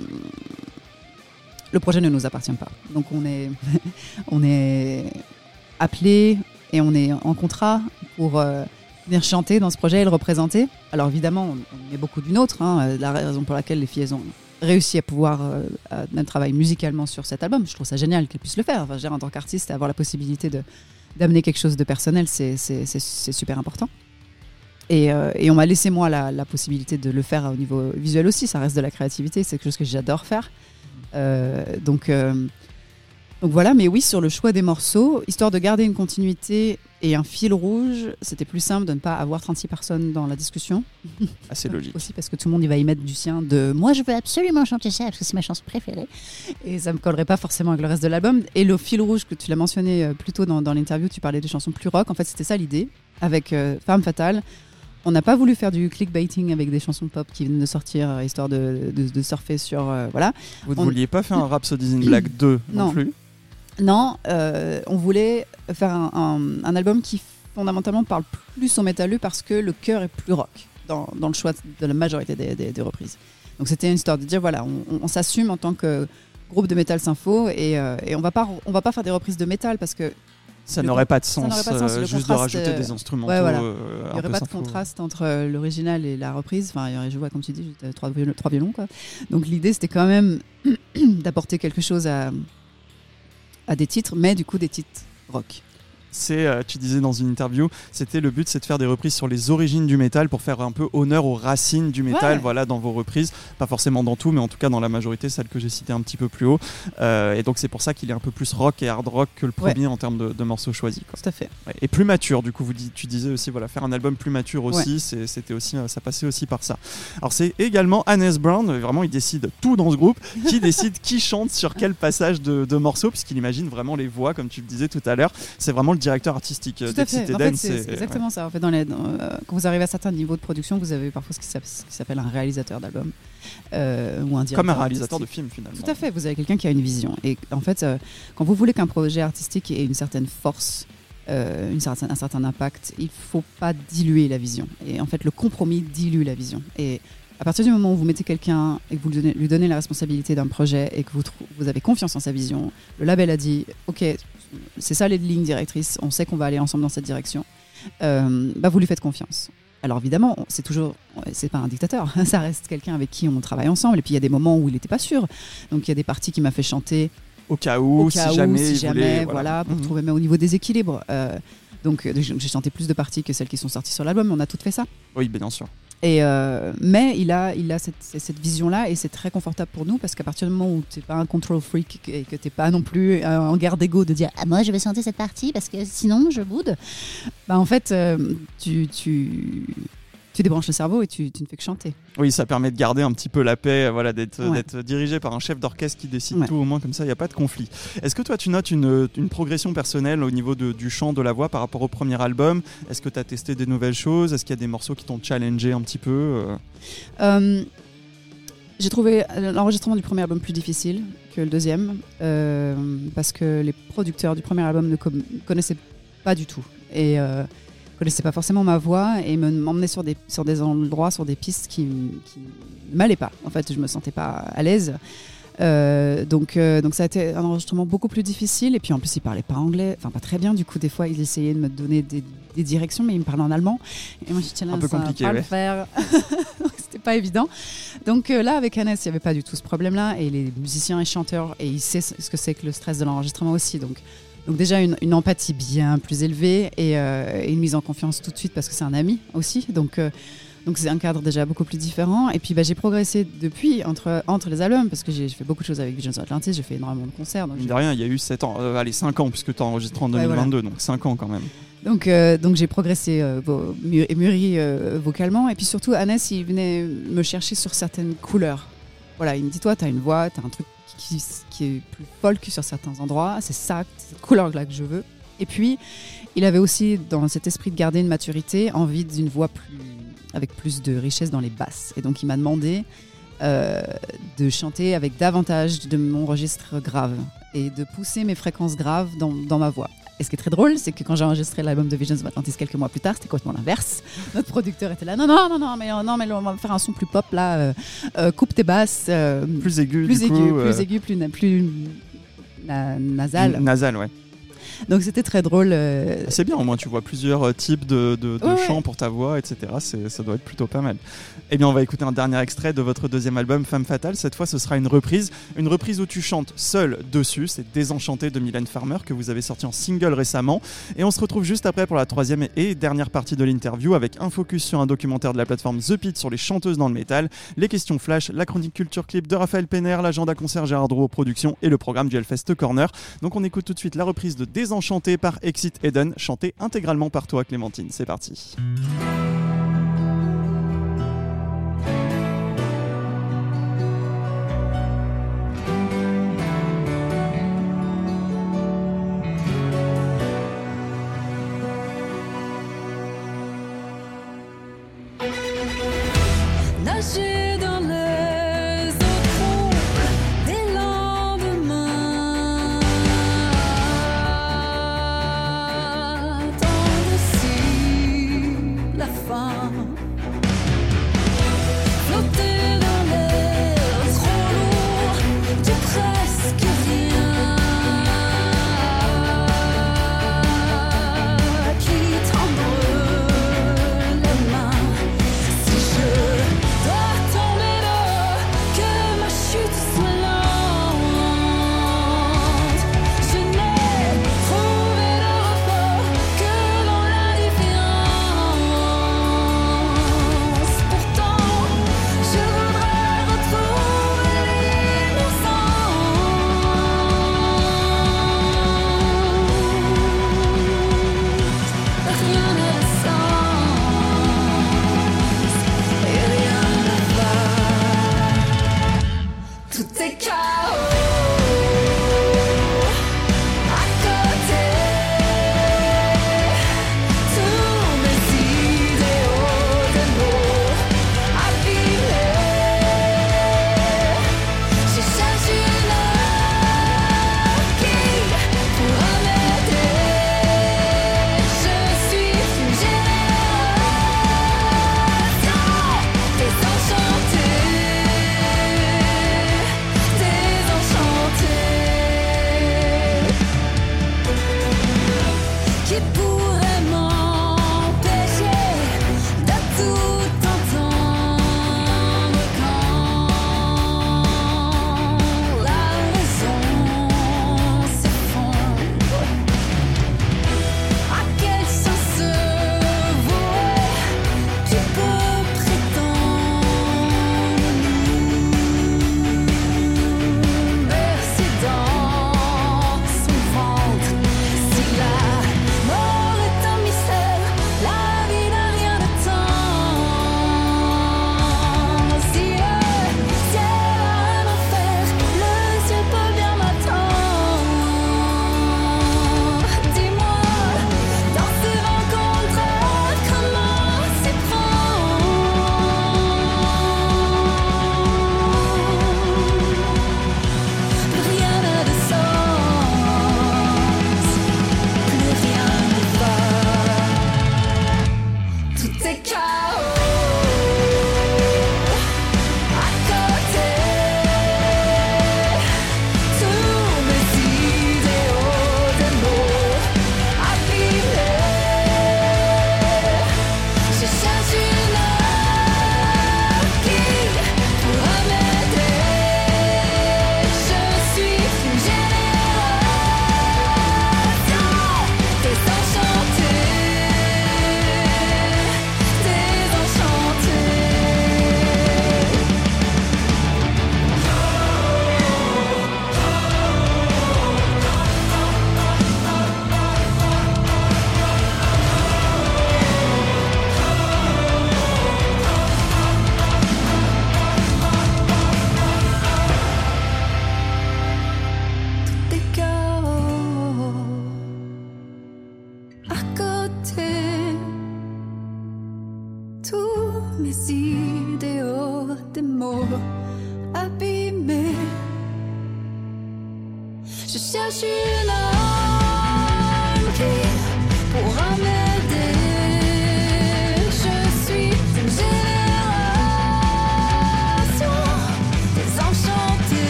Le projet ne nous appartient pas. Donc on est, on est appelé et on est en contrat pour euh, venir chanter dans ce projet et le représenter. Alors évidemment, on, on est beaucoup d'une autre. hein, la raison pour laquelle les filles ont réussi à pouvoir euh, même travailler musicalement sur cet album. Je trouve ça génial qu'elles puissent le faire. Enfin, je veux dire, en tant qu'artiste, avoir la possibilité de d'amener quelque chose de personnel, c'est super important. Et, euh, et on m'a laissé moi la, la possibilité de le faire au niveau visuel aussi. Ça reste de la créativité, c'est quelque chose que j'adore faire. Euh, donc, euh, donc voilà, mais oui, sur le choix des morceaux, histoire de garder une continuité et un fil rouge, c'était plus simple de ne pas avoir 36 personnes dans la discussion. assez logique. Aussi parce que tout le monde il va y mettre du sien de moi je veux absolument chanter ça parce que c'est ma chanson préférée. Et ça me collerait pas forcément avec le reste de l'album. Et le fil rouge que tu l'as mentionné euh, plus tôt dans, dans l'interview, tu parlais de chansons plus rock. En fait, c'était ça l'idée. Avec euh, Femme Fatale, on n'a pas voulu faire du clickbaiting avec des chansons pop qui viennent de sortir, euh, histoire de, de- de surfer sur. euh, voilà. Vous ne on- vouliez pas faire un Rhapsody in Black 2 non, Non. plus? Non, euh, on voulait faire un, un- un album qui fondamentalement parle plus au métalleux parce que le cœur est plus rock dans, dans le choix de la majorité des, des- des reprises. Donc c'était une histoire de dire voilà, on, on- on s'assume en tant que groupe de métal sympho et, euh, et on va pas on va pas faire des reprises de métal parce que Ça n'aurait pas de sens, n'aurait pas de sens, euh, juste de rajouter des instrumentaux. ouais, voilà. euh, il n'y aurait pas de contraste entre l'original et la reprise. Enfin, il y aurait, je vois comme tu dis, juste, trois, violons, trois violons quoi. Donc l'idée c'était quand même d'apporter quelque chose à à des titres, mais du coup des titres rock. C'est, euh, tu disais dans une interview, c'était le but, c'est de faire des reprises sur les origines du métal pour faire un peu honneur aux racines du métal, Ouais. voilà, dans vos reprises. Pas forcément dans tout, mais en tout cas dans la majorité, celle que j'ai citée un petit peu plus haut. Euh, et donc c'est pour ça qu'il est un peu plus rock et hard rock que le Ouais. premier en termes de, de morceaux choisis. quoi. Tout à fait. Ouais. Et plus mature, du coup, vous dis- tu disais aussi, voilà, faire un album plus mature aussi, c'était aussi, euh, ça passait aussi par ça. Alors c'est également Hannes Brown, vraiment il décide tout dans ce groupe, qui décide qui chante sur quel passage de, de morceaux, puisqu'il imagine vraiment les voix, comme tu le disais tout à l'heure. C'est vraiment le directeur artistique Tout à d'Exit fait. En Eden, fait, c'est exactement ça. En fait, dans les, dans, euh, quand vous arrivez à certains niveaux de production, vous avez parfois ce qui s'appelle un réalisateur d'album euh, ou un directeur. comme un réalisateur de film finalement. Tout à fait. Vous avez quelqu'un qui a une vision. Et en fait, euh, quand vous voulez qu'un projet artistique ait une certaine force, une certaine, un certain impact, il faut pas diluer la vision. Et en fait, le compromis dilue la vision. Et à partir du moment où vous mettez quelqu'un et que vous lui donnez, lui donnez la responsabilité d'un projet et que vous, vous avez confiance en sa vision, le label a dit OK, c'est ça les lignes directrices, on sait qu'on va aller ensemble dans cette direction, euh, bah vous lui faites confiance. Alors évidemment, c'est toujours, c'est pas un dictateur, ça reste quelqu'un avec qui on travaille ensemble. Et puis il y a des moments où il n'était pas sûr, donc il y a des parties qui m'a fait chanter Au cas où, au cas si où, jamais, si jamais, voulait, voilà, pour Mhm. trouver, mais au niveau des équilibres. euh, donc euh, j'ai j'ai chanté plus de parties que celles qui sont sorties sur l'album, on a toutes fait ça. Oui, bien sûr. Euh, mais il a, il a cette, vision-là et c'est très confortable pour nous parce qu'à partir du moment où tu n'es pas un control freak et que tu n'es pas non plus euh, en guerre d'ego de dire ah, moi je vais chanter cette partie parce que sinon je boude, bah, en fait euh, tu, tu, tu débranches le cerveau et tu, tu ne fais que chanter. Oui, ça permet de garder un petit peu la paix, euh, voilà, d'être Ouais. dirigé par un chef d'orchestre qui décide Ouais. tout, au moins comme ça, il n'y a pas de conflit. Est-ce que toi, tu notes une, une progression personnelle au niveau de- du chant, de la voix par rapport au premier album? Est-ce que tu as testé des nouvelles choses? Est-ce qu'il y a des morceaux qui t'ont challengé un petit peu euh? Euh, j'ai trouvé l'enregistrement du premier album plus difficile que le deuxième euh, parce que les producteurs du premier album ne connaissaient pas du tout et euh, connaissaient pas forcément ma voix et me- m'emmenaient sur des, sur des endroits, sur des pistes qui, qui ne m'allaient pas. En fait, je me sentais pas à l'aise. Euh, donc, euh, donc ça a été un enregistrement beaucoup plus difficile. Et puis en plus il parlait pas anglais, enfin pas très bien. Du coup des fois il essayait de me donner des, des directions mais il me parlait en allemand. Et moi j'étais là Un peu compliqué, pas ouais. le faire c'était pas évident. Donc euh, là avec Hannes il y avait pas du tout ce problème là et les musiciens et chanteurs et il sait ce que c'est que le stress de l'enregistrement aussi. Donc donc déjà une, une empathie bien plus élevée et, euh, et une mise en confiance tout de suite parce que c'est un ami aussi donc euh, donc c'est un cadre déjà beaucoup plus différent. Et puis bah, j'ai progressé depuis entre, entre les albums parce que j'ai fait beaucoup de choses avec Visions of Atlantis, j'ai fait énormément de concerts. Donc Mine j'ai- de rien, il y a eu 7 ans, euh, allez 5 ans, puisque tu as enregistré en Ouais, 2022, donc 5 ans quand même. Donc, donc j'ai progressé et mûri vocalement. Et puis surtout, Annès, il venait me chercher sur certaines couleurs. Voilà, il me dit Toi, tu as une voix, tu as un truc qui, est plus folk sur certains endroits. C'est ça, cette couleur-là que je veux. Et puis, il avait aussi, dans cet esprit de garder une maturité, envie d'une voix plus, avec plus de richesse dans les basses. Et donc, il m'a demandé euh, de chanter avec davantage de mon registre grave et de pousser mes fréquences graves dans, dans ma voix. Et ce qui est très drôle, c'est que quand j'ai enregistré l'album de Visions of Atlantis quelques mois plus tard, c'était complètement l'inverse. Notre producteur était là, non, non, non, non, mais, euh, non, mais on va faire un son plus pop là, euh, euh, coupe tes basses, euh, Plus aigu, plus aigu, coup, plus aigu, plus, na- plus na- nasal. Nasal, ouais. Donc c'était très drôle. euh, C'est bien, au moins tu vois plusieurs euh, types de, de- de Ouais, ouais. chants pour ta voix, etc. Ça doit être plutôt pas mal. Eh bien, on va écouter un dernier extrait de votre deuxième album, Femme Fatale. Cette fois, ce sera une reprise. Une reprise où tu chantes seul dessus. C'est Désenchanté de Mylène Farmer que vous avez sorti en single récemment. Et on se retrouve juste après pour la troisième et dernière partie de l'interview avec un focus sur un documentaire de la plateforme The Pit sur les chanteuses dans le métal, les questions flash, la chronique culture clip de Raphaël Penner, l'agenda concert Gérard Drouot Production et le programme du Hellfest Corner. Donc on écoute tout de suite la reprise de Désenchanté par Exit Eden, chantée intégralement par toi Clémentine. C'est parti.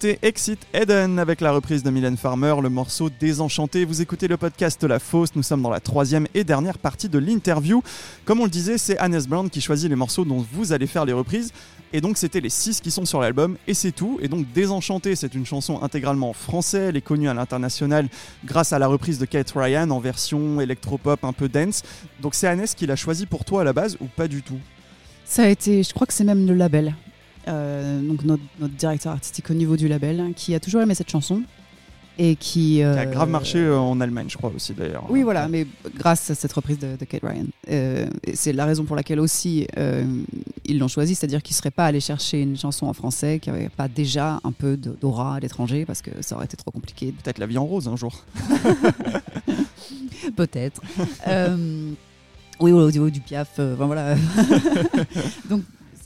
C'était Exit Eden avec la reprise de Mylène Farmer, le morceau Désenchanté. Vous écoutez le podcast La Fosse, nous sommes dans la troisième et dernière partie de l'interview. Comme on le disait, c'est Hannes Brown qui choisit les morceaux dont vous allez faire les reprises. Et donc c'était les six qui sont sur l'album et c'est tout. Et donc Désenchanté, c'est une chanson intégralement en français. Elle est connue à l'international grâce à la reprise de Kate Ryan en version électropop un peu dance. Donc c'est Hannes qui l'a choisi pour toi à la base ou pas du tout? Ça a été, je crois que c'est même le label. Euh, donc notre, notre directeur artistique au niveau du label hein, qui a toujours aimé cette chanson et qui, Qui a euh, grave marché euh, en Allemagne, je crois aussi d'ailleurs. Oui, voilà, mais grâce à cette reprise de, de Kate Ryan. Euh, c'est la raison pour laquelle aussi euh, ils l'ont choisi, c'est-à-dire qu'ils ne seraient pas allés chercher une chanson en français qui n'avait pas déjà un peu d'aura à l'étranger, parce que ça aurait été trop compliqué. Peut-être la vie en rose un jour. Peut-être. Euh, oui, au niveau du piaf, euh, enfin, voilà. donc,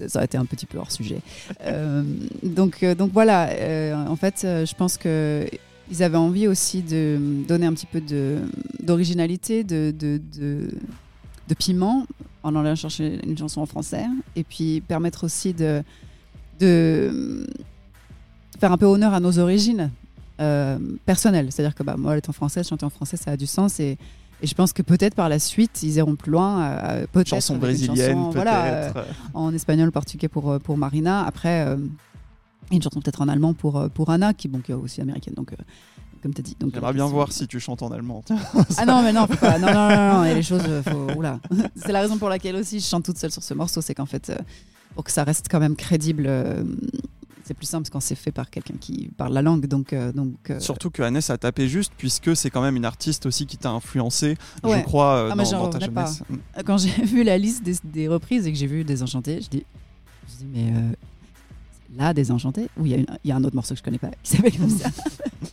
ça aurait été un petit peu hors sujet. Euh, donc, euh, donc voilà, euh, en fait, je pense que ils avaient envie aussi de donner un petit peu d'originalité, de, de, de, piment en allant chercher une chanson en français et puis permettre aussi de, de faire un peu honneur à nos origines personnelles. C'est-à-dire que bah, moi, étant française, chanter en français, ça a du sens et, et je pense que peut-être par la suite, ils iront plus loin. euh, Chanson brésilienne, chanson, peut-être. voilà, euh, en espagnol, portugais pour, euh, pour Marina. Après, euh, une chanson peut-être en allemand pour, euh, pour Anna, qui, bon, qui est aussi américaine. Donc, comme tu as dit. Donc, J'aimerais bien voir si tu chantes en allemand. Ah non, mais non, faut pas. Non, non, non, non, a les choses. Faut... C'est la raison pour laquelle aussi je chante toute seule sur ce morceau. C'est qu'en fait, euh, pour que ça reste quand même crédible, euh, c'est plus simple quand c'est fait par quelqu'un qui parle la langue. Donc, euh, donc euh, Surtout que Hannes a tapé juste, puisque c'est quand même une artiste aussi qui t'a influencé, je crois, euh, Ah, dans, ta pas. jeunesse. Quand j'ai vu la liste des, des reprises et que j'ai vu Désenchanté, je dis, je dis mais là, Désenchanté, ou il y, a y un autre morceau que je connais pas qui s'appelle comme ça.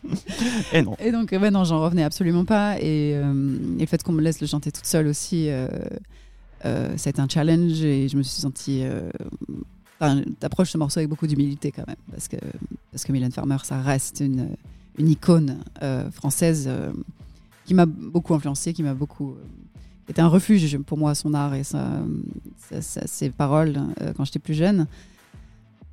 Et non. Et donc, ouais, non, j'en revenais absolument pas. Et, et le fait qu'on me laisse le chanter toute seule aussi, ça a été un challenge et je me suis sentie. T'approches ce morceau avec beaucoup d'humilité quand même, parce que, parce que Mylène Farmer, ça reste une, une icône euh, française euh, qui m'a beaucoup influencée, qui m'a beaucoup. euh, était un refuge pour moi, son art et sa, ses paroles quand j'étais plus jeune.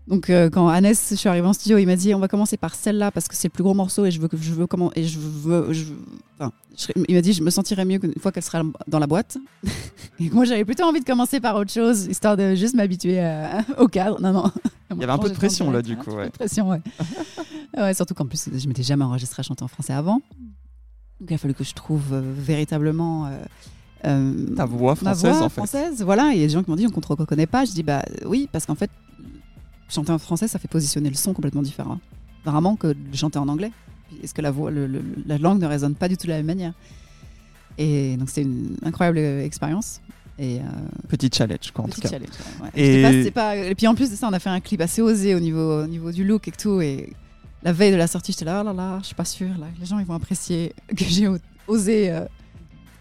Donc euh, quand Hannes, je suis arrivée en studio, il m'a dit on va commencer par celle-là parce que c'est le plus gros morceau et je veux que je veux comment et je veux, je veux- enfin, je serais- il m'a dit je me sentirais mieux une fois qu'elle sera dans la boîte. et moi j'avais plutôt envie de commencer par autre chose histoire de juste m'habituer à- au cadre. Non non. Il y avait un peu de pression, là, du coup, ouais. Un peu de pression ouais. ouais surtout qu'en plus je m'étais jamais enregistrée à chanter en français avant. Donc il a fallu que je trouve euh, véritablement euh, euh, Ta voix ma française, voix en fait. française, voilà. Il y a des gens qui m'ont dit on ne te reconnaît pas. Je dis bah oui, parce qu'en fait, chanter en français, ça fait positionner le son complètement différent. Vraiment que de chanter en anglais. Est-ce que la, voix, le- le- la langue ne résonne pas du tout de la même manière Et donc c'était une incroyable euh, expérience. Et euh, Petit challenge, quoi, en tout petit cas. challenge. ouais. Et- pas- pas- et puis en plus de ça, on a fait un clip assez osé au niveau, au niveau du look et tout. Et la veille de la sortie, j'étais là, oh là là, je suis pas sûre. Là, les gens ils vont apprécier que j'ai osé euh,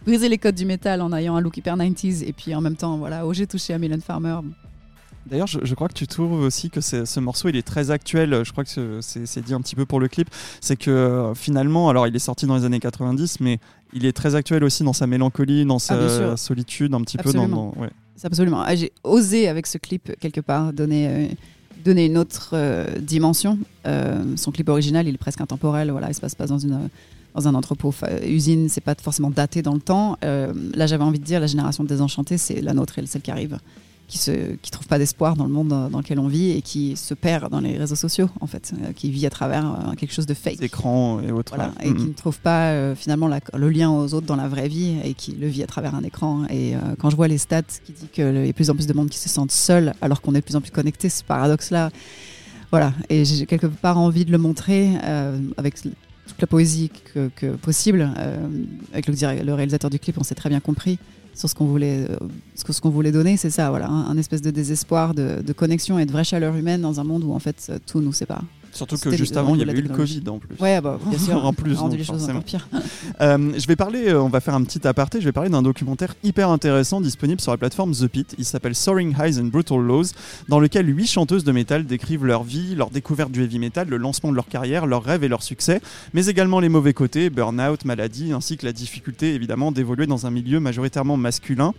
briser les codes du métal en ayant un look hyper 90s et puis en même temps, voilà, osé toucher à Mylène Farmer. D'ailleurs, je, je crois que tu trouves aussi que ce morceau, il est très actuel. Je crois que ce- c'est dit un petit peu pour le clip. C'est que euh, finalement, alors il est sorti dans les années 90, mais il est très actuel aussi dans sa mélancolie, dans Ah, sa solitude, un petit peu dans. Absolument. dans- ouais. C'est absolument. Ah, J'ai osé avec ce clip quelque part donner, euh, donner une autre euh, dimension. Euh, son clip original, il est presque intemporel. Voilà, il se passe pas dans une dans un entrepôt usine, c'est pas forcément daté dans le temps. Euh, là, j'avais envie de dire la génération désenchantée, c'est la nôtre et celle qui arrive. Qui se qui trouve pas d'espoir dans le monde dans, lequel on vit et qui se perd dans les réseaux sociaux en fait, euh, qui vit à travers euh, quelque chose de fake. Écran et autres. Voilà, et Mm. qui ne trouve pas euh, finalement la- le lien aux autres dans la vraie vie et qui le vit à travers un écran. Et quand je vois les stats qui disent qu'il y a de plus en plus de monde qui se sentent seuls alors qu'on est de plus en plus connectés, ce paradoxe-là, voilà. Et j'ai quelque part envie de le montrer avec toute la poésie que, que possible. avec le réalisateur du clip, on s'est très bien compris sur ce qu'on voulait, euh, ce qu'on voulait donner, c'est ça, voilà, un, un espèce de désespoir, de, de connexion et de vraie chaleur humaine dans un monde où en fait tout nous sépare. Surtout que juste avant, il y avait eu le. Covid en plus. Ouais, bah, bien sûr. En plus, rendu donc, les choses forcément. encore pires. Euh, je vais parler, euh, on va faire un petit aparté, je vais parler d'un documentaire hyper intéressant disponible sur la plateforme The Pit. Il s'appelle Soaring Highs and Brutal Lows, dans lequel huit chanteuses de métal décrivent leur vie, leur découverte du heavy metal, le lancement de leur carrière, leurs rêves et leurs succès, mais également les mauvais côtés, burn-out, maladie, ainsi que la difficulté évidemment d'évoluer dans un milieu majoritairement masculin.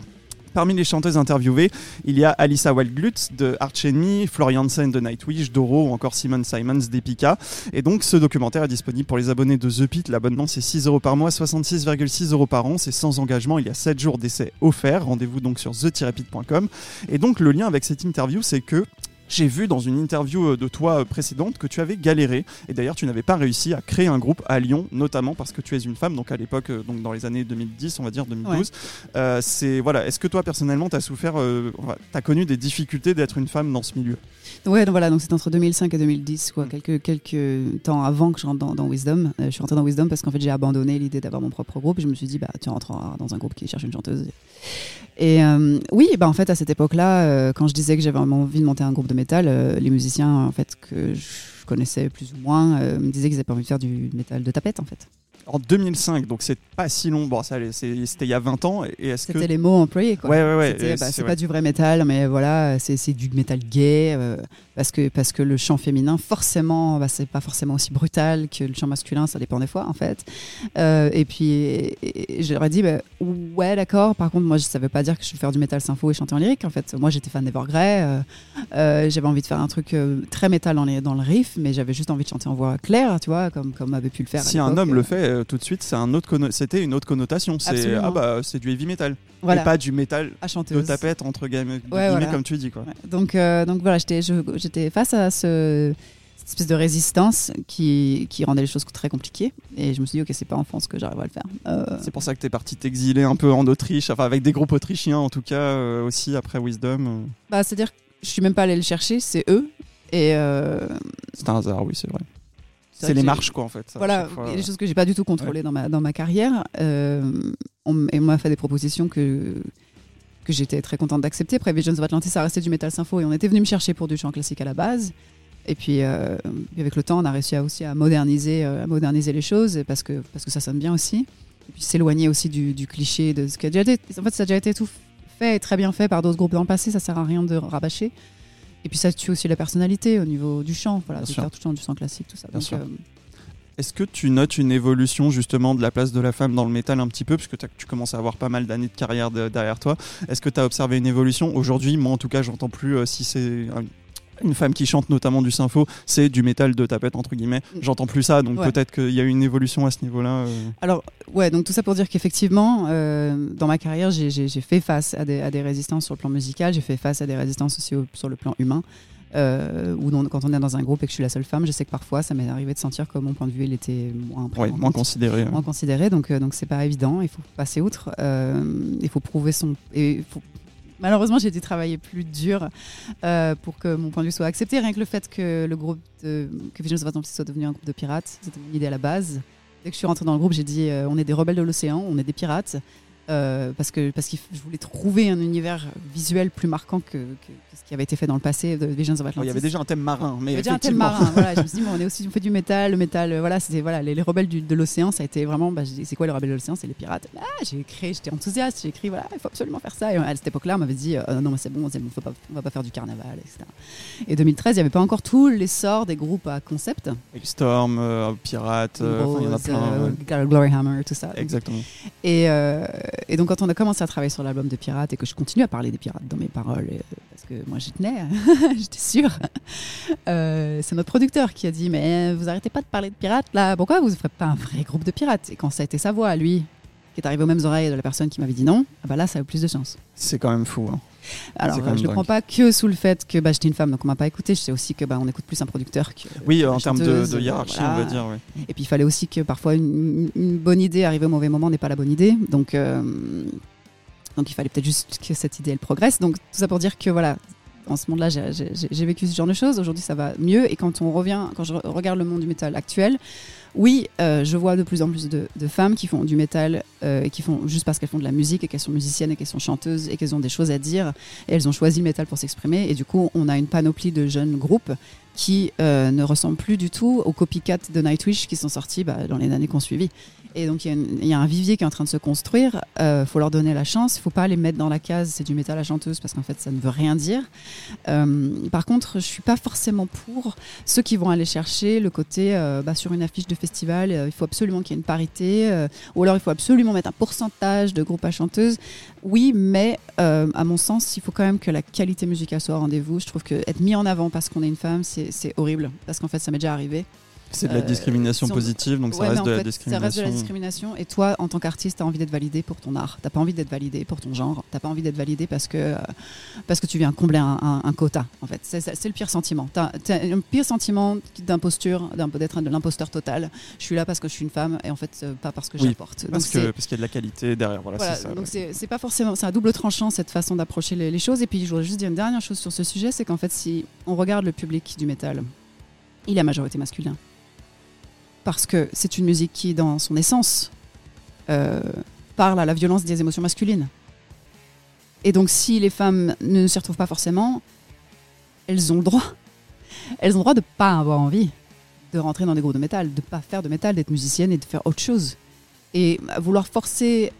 Parmi les chanteuses interviewées, il y a Alissa Wildglutz de Arch Enemy, Florian Sen de Nightwish, Doro ou encore Simon Simons d'Epica. Et donc ce documentaire est disponible pour les abonnés de The Pit. L'abonnement c'est 6 euros par mois, 66,6 euros par an. C'est sans engagement. Il y a 7 jours d'essai offerts. Rendez-vous donc sur the-pit.com. Et donc le lien avec cette interview, c'est que j'ai vu dans une interview euh, de toi euh, précédente que tu avais galéré et d'ailleurs tu n'avais pas réussi à créer un groupe à Lyon notamment parce que tu es une femme donc à l'époque euh, donc dans les années 2010 on va dire 2012 Euh, c'est voilà est-ce que toi personnellement tu as souffert euh, tu as connu des difficultés d'être une femme dans ce milieu? Ouais, donc voilà, donc c'est entre 2005 et 2010, quoi, Mm. quelques, quelques temps avant que je rentre dans, dans Wisdom. Euh, je suis rentrée dans Wisdom parce qu'en fait j'ai abandonné l'idée d'avoir mon propre groupe. Je me suis dit, bah tu rentreras dans un groupe qui cherche une chanteuse. Et oui, bah en fait à cette époque-là, quand je disais que j'avais envie de monter un groupe de métal, euh, les musiciens en fait que je connaissais plus ou moins euh, me disaient qu'ils avaient pas envie de faire du métal de tapette en fait. En 2005 donc c'est pas si long bon ça c'était il y a 20 ans et est-ce que C'était les mots employés quoi. ouais ouais ouais C'était, bah, c'est pas du vrai métal, mais voilà, c'est c'est du métal gay, euh, parce, que, parce que le chant féminin, forcément, bah, c'est pas forcément aussi brutal que le chant masculin, ça dépend des fois, en fait. Euh, et puis, et- et j'aurais dit, bah, ouais, d'accord, par contre, moi, ça veut pas dire que je vais faire du métal sympho et chanter en lyrique, en fait. Moi, j'étais fan d'Evergrey, euh, euh, j'avais envie de faire un truc très métal dans, les, dans le riff, mais j'avais juste envie de chanter en voix claire, tu vois, comme, comme avait pu le faire. si un homme le fait euh, tout de suite c'est un autre conno- c'était une autre connotation c'est ah bah c'est du heavy metal voilà, et pas du métal de tapette entre guillemets, Ouais, voilà. comme tu dis quoi Ouais. Donc, euh, donc voilà, j'étais, face à ce, cette espèce de résistance qui, qui rendait les choses très compliquées. Et je me suis dit, ok, c'est pas en France que j'arrive à le faire. Euh, C'est pour ça que t'es parti t'exiler un peu en Autriche, enfin avec des groupes autrichiens en tout cas euh, aussi après Wisdom. bah, c'est-à-dire que je suis même pas allée le chercher, c'est eux. Et euh, C'est un hasard, oui c'est vrai. C'est les marches quoi en fait. à Voilà, fois. il y a des choses que j'ai pas du tout contrôlées dans, ma, dans ma carrière. Euh, on, et on m'a fait des propositions que, que j'étais très contente d'accepter. Après, Visions of Atlantis, ça restait du métal sympho et on était venu me chercher pour du chant classique à la base. Et puis, euh, avec le temps, on a réussi à aussi à moderniser, euh, à moderniser les choses parce que, parce que ça sonne bien aussi. Et puis s'éloigner aussi du, du cliché de ce qui a déjà été. En fait, ça a déjà été tout fait et très bien fait par d'autres groupes dans le passé. Ça sert à rien de rabâcher. Et puis ça tue aussi la personnalité au niveau du chant. Voilà, de faire tout le temps du chant classique, tout ça. Bien Donc, sûr. euh, Est-ce que tu notes une évolution justement de la place de la femme dans le métal un petit peu, puisque tu commences à avoir pas mal d'années de carrière de- derrière toi? Est-ce que tu as observé une évolution? Aujourd'hui, moi en tout cas, j'entends plus euh, si c'est une femme qui chante notamment du sympho, c'est du métal de tapette entre guillemets. J'entends plus ça, donc Ouais. peut-être qu'il y a eu une évolution à ce niveau-là. euh. Alors, ouais, donc tout ça pour dire qu'effectivement, euh, dans ma carrière, j'ai- fait face à des, à des résistances sur le plan musical, j'ai fait face à des résistances aussi au- sur le plan humain. Euh, dans- quand on est dans un groupe et que je suis la seule femme, je sais que parfois ça m'est arrivé de sentir que mon point de vue il était moins Ouais, considéré. moins considéré. Donc euh, donc c'est pas évident. Il faut passer outre. Il faut prouver son. Et il faut- Malheureusement, j'ai dû travailler plus dur euh, pour que mon point de vue soit accepté. Rien que le fait que le groupe de, que Visions of soit devenu un groupe de pirates, c'était mon idée à la base. Dès que je suis rentrée dans le groupe, j'ai dit euh, on est des rebelles de l'océan, on est des pirates. Euh, parce que parce que je voulais trouver un univers visuel plus marquant que, que- que ce qui avait été fait dans le passé de Visions of Atlantis. Il y avait déjà un thème marin, mais Il y avait déjà un thème marin. voilà, je me suis dit, bon, on est aussi, on fait du métal, le métal, euh, voilà, c'était voilà, les, les rebelles du- de l'océan, ça a été vraiment, bah, c'est quoi les rebelles de l'océan? C'est les pirates. Ah, j'ai créé, j'étais enthousiaste, j'ai écrit, voilà, il faut absolument faire ça. Et à cette époque-là, on m'avait dit, euh, non, mais c'est bon, bon, faut pas, on va pas faire du carnaval, etc. Et 2013, il n'y avait pas encore tout l'essor des groupes à concept, Storm, euh, Pirate, enfin, il y en a plein. Glory Hammer, tout ça. Exactement. Et, et donc quand on a commencé à travailler sur l'album de Pirates et que je continue à parler des pirates dans mes paroles, euh, parce que moi j'y tenais, j'étais sûre, euh, c'est notre producteur qui a dit mais vous arrêtez pas de parler de pirates là, pourquoi vous ne ferez pas un vrai groupe de pirates? Et quand ça a été sa voix lui, qui est arrivé aux mêmes oreilles de la personne qui m'avait dit non, ah bah là ça a eu plus de chance. C'est quand même fou. hein. Alors, euh, je ne dingue. prends pas que sous le fait que bah, j'étais une femme, donc on m'a pas écouté. Je sais aussi que bah, on écoute plus un producteur que. Oui, que en termes de, hiérarchie, voilà. on va dire. oui. Et puis il fallait aussi que parfois une, une bonne idée arrivée au mauvais moment n'est pas la bonne idée. Donc, euh, donc il fallait peut-être juste que cette idée elle progresse. Donc tout ça pour dire que voilà, en ce monde-là, j'ai- vécu ce genre de choses. Aujourd'hui, ça va mieux. Et quand on revient, quand je re- regarde le monde du métal actuel, oui, euh, je vois de plus en plus de, femmes qui font du métal euh, qui font juste parce qu'elles font de la musique et qu'elles sont musiciennes et qu'elles sont chanteuses et qu'elles ont des choses à dire. Et elles ont choisi le métal pour s'exprimer. Et du coup, on a une panoplie de jeunes groupes qui euh, ne ressemblent plus du tout aux copycats de Nightwish qui sont sortis bah, dans les années qui ont suivi. Et donc, il y, a un vivier qui est en train de se construire. Il faut leur donner la chance. Il faut pas les mettre dans la case c'est du métal à chanteuse parce qu'en fait, ça ne veut rien dire. Euh, par contre, je suis pas forcément pour ceux qui vont aller chercher le côté euh, bah, sur une affiche de festival. euh, il faut absolument qu'il y ait une parité. euh, ou alors, il faut absolument mettre un pourcentage de groupes à chanteuses. Oui, mais euh, à mon sens, il faut quand même que la qualité musicale soit au rendez-vous. Je trouve que être mis en avant parce qu'on est une femme, c'est horrible. Parce qu'en fait, ça m'est déjà arrivé. C'est de la Euh, discrimination si on- positive, donc ça reste de la discrimination. Ça reste de la discrimination. Et toi, en tant qu'artiste, tu as envie d'être validé pour ton art. T'as pas envie d'être validé pour ton genre. T'as pas envie d'être validé parce que, euh, parce que tu viens combler un, un- un quota. En fait, c'est le pire sentiment. T'as as un pire sentiment d'imposture, d'être de l'imposteur total. Je suis là parce que je suis une femme et en fait, euh, pas parce que Oui, j'apporte. Parce qu'il y a de la qualité derrière. Voilà, voilà, c'est ça. donc ouais. c'est c'est pas forcément, c'est un double tranchant cette façon d'approcher les, les choses. Et puis je voudrais juste dire une dernière chose sur ce sujet, c'est qu'en fait, si on regarde le public du métal, il est à majorité masculin, parce que c'est une musique qui, dans son essence, euh, parle à la violence des émotions masculines. Et donc, si les femmes ne s'y retrouvent pas forcément, elles ont le droit. Elles ont le droit de pas avoir envie de rentrer dans des groupes de métal, de pas faire de métal, d'être musicienne et de faire autre chose. Et vouloir forcer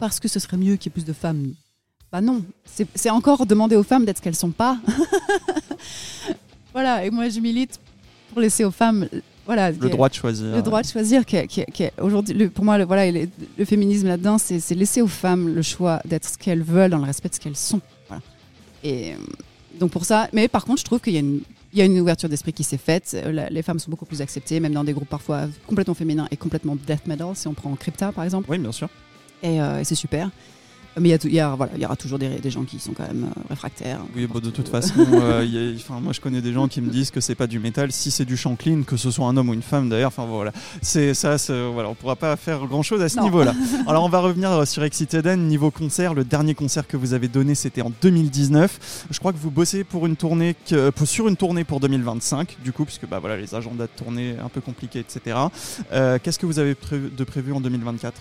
parce que ce serait mieux qu'il y ait plus de femmes. Bah non, c'est encore demander aux femmes d'être ce qu'elles sont pas. voilà, et moi je milite pour laisser aux femmes voilà, Le droit de choisir. le droit de choisir. qui aujourd'hui, pour moi, le, voilà, le, le féminisme là-dedans, c'est laisser aux femmes le choix d'être ce qu'elles veulent dans le respect de ce qu'elles sont. Voilà. Et euh, donc pour ça, mais par contre, je trouve qu'il y a une il y a une ouverture d'esprit qui s'est faite. Euh, la- Les femmes sont beaucoup plus acceptées, même dans des groupes parfois complètement féminins et complètement death metal, si on prend Crypta par exemple. Oui, bien sûr. Et, euh, et c'est super. Mais il y, voilà, aura toujours des, des gens qui sont quand même euh, réfractaires. Oui, bon, de toute façon, euh, y a- moi je connais des gens qui me disent que c'est pas du métal si c'est du chant clean, que ce soit un homme ou une femme d'ailleurs. Enfin voilà, c'est ça, c'est- voilà, on pourra pas faire grand chose à ce niveau-là. Alors on va revenir euh, sur Excited N niveau concert. Le dernier concert que vous avez donné, c'était en 2019. Je crois que vous bossez pour une tournée que- pour- sur une tournée pour 2025, du coup, puisque bah voilà, les agendas de tournée un peu compliqués, etc. Euh, Qu'est-ce que vous avez de prévu en 2024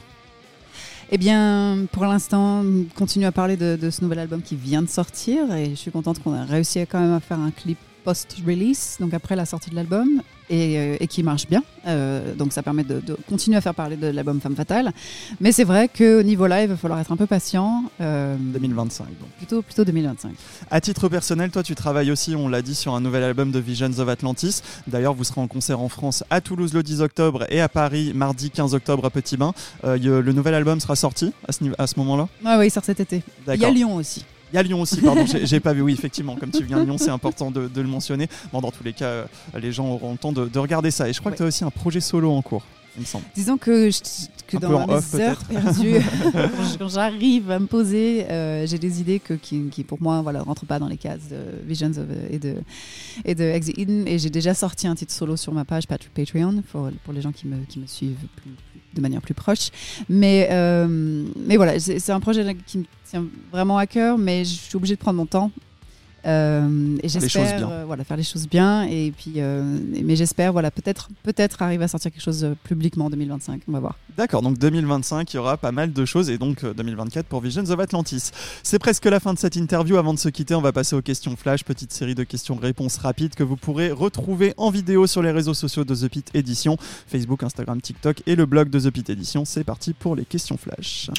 Eh bien, pour l'instant, on continue à parler de, ce nouvel album qui vient de sortir et je suis contente qu'on a réussi quand même à faire un clip post-release, donc après la sortie de l'album, et, euh, et qui marche bien. Euh, donc ça permet de, de continuer à faire parler de l'album Femme Fatale. Mais c'est vrai qu'au niveau live, il va falloir être un peu patient. euh, 2025 donc. Plutôt, plutôt 2025. À titre personnel, toi tu travailles aussi, on l'a dit, sur un nouvel album de Visions of Atlantis. D'ailleurs, vous serez en concert en France à Toulouse le 10 octobre et à Paris mardi 15 octobre à Petit Bain. Euh, le nouvel album sera sorti à ce, niveau- à ce moment-là? Ouais, oui, il sort cet été. Il y a. Lyon aussi. Il y a Lyon aussi, pardon, j'ai pas vu. Oui, effectivement, comme tu viens de Lyon, c'est important de, de le mentionner. Bon, dans tous les cas, euh, les gens auront le temps de, de regarder ça. Et je crois que tu as aussi un projet solo en cours, il me semble. Disons que, je- dans mes off, heures perdues, quand j'arrive à me poser, euh, j'ai des idées que, qui, qui, pour moi, voilà, rentrent pas dans les cases de Visions of- et de et de Exit Eden. Et j'ai déjà sorti un titre solo sur ma page Pat- Patreon pour, pour les gens qui me, qui me suivent plus- de manière plus proche. Mais mais, mais voilà, c'est un projet qui me tient vraiment à cœur, mais je suis obligée de prendre mon temps. Euh, et j'espère euh, voilà faire les choses bien et puis euh, mais j'espère voilà peut-être peut-être arriver à sortir quelque chose publiquement en 2025 on va voir D'accord, donc 2025, il y aura pas mal de choses et donc euh, 2024 pour Visions of Atlantis. C'est presque la fin de cette interview. Avant de se quitter, on va passer aux questions flash, petite série de questions-réponses rapides que vous pourrez retrouver en vidéo sur les réseaux sociaux de The Pit Edition, Facebook, Instagram, TikTok et le blog de The Pit Edition. C'est parti pour les questions flash.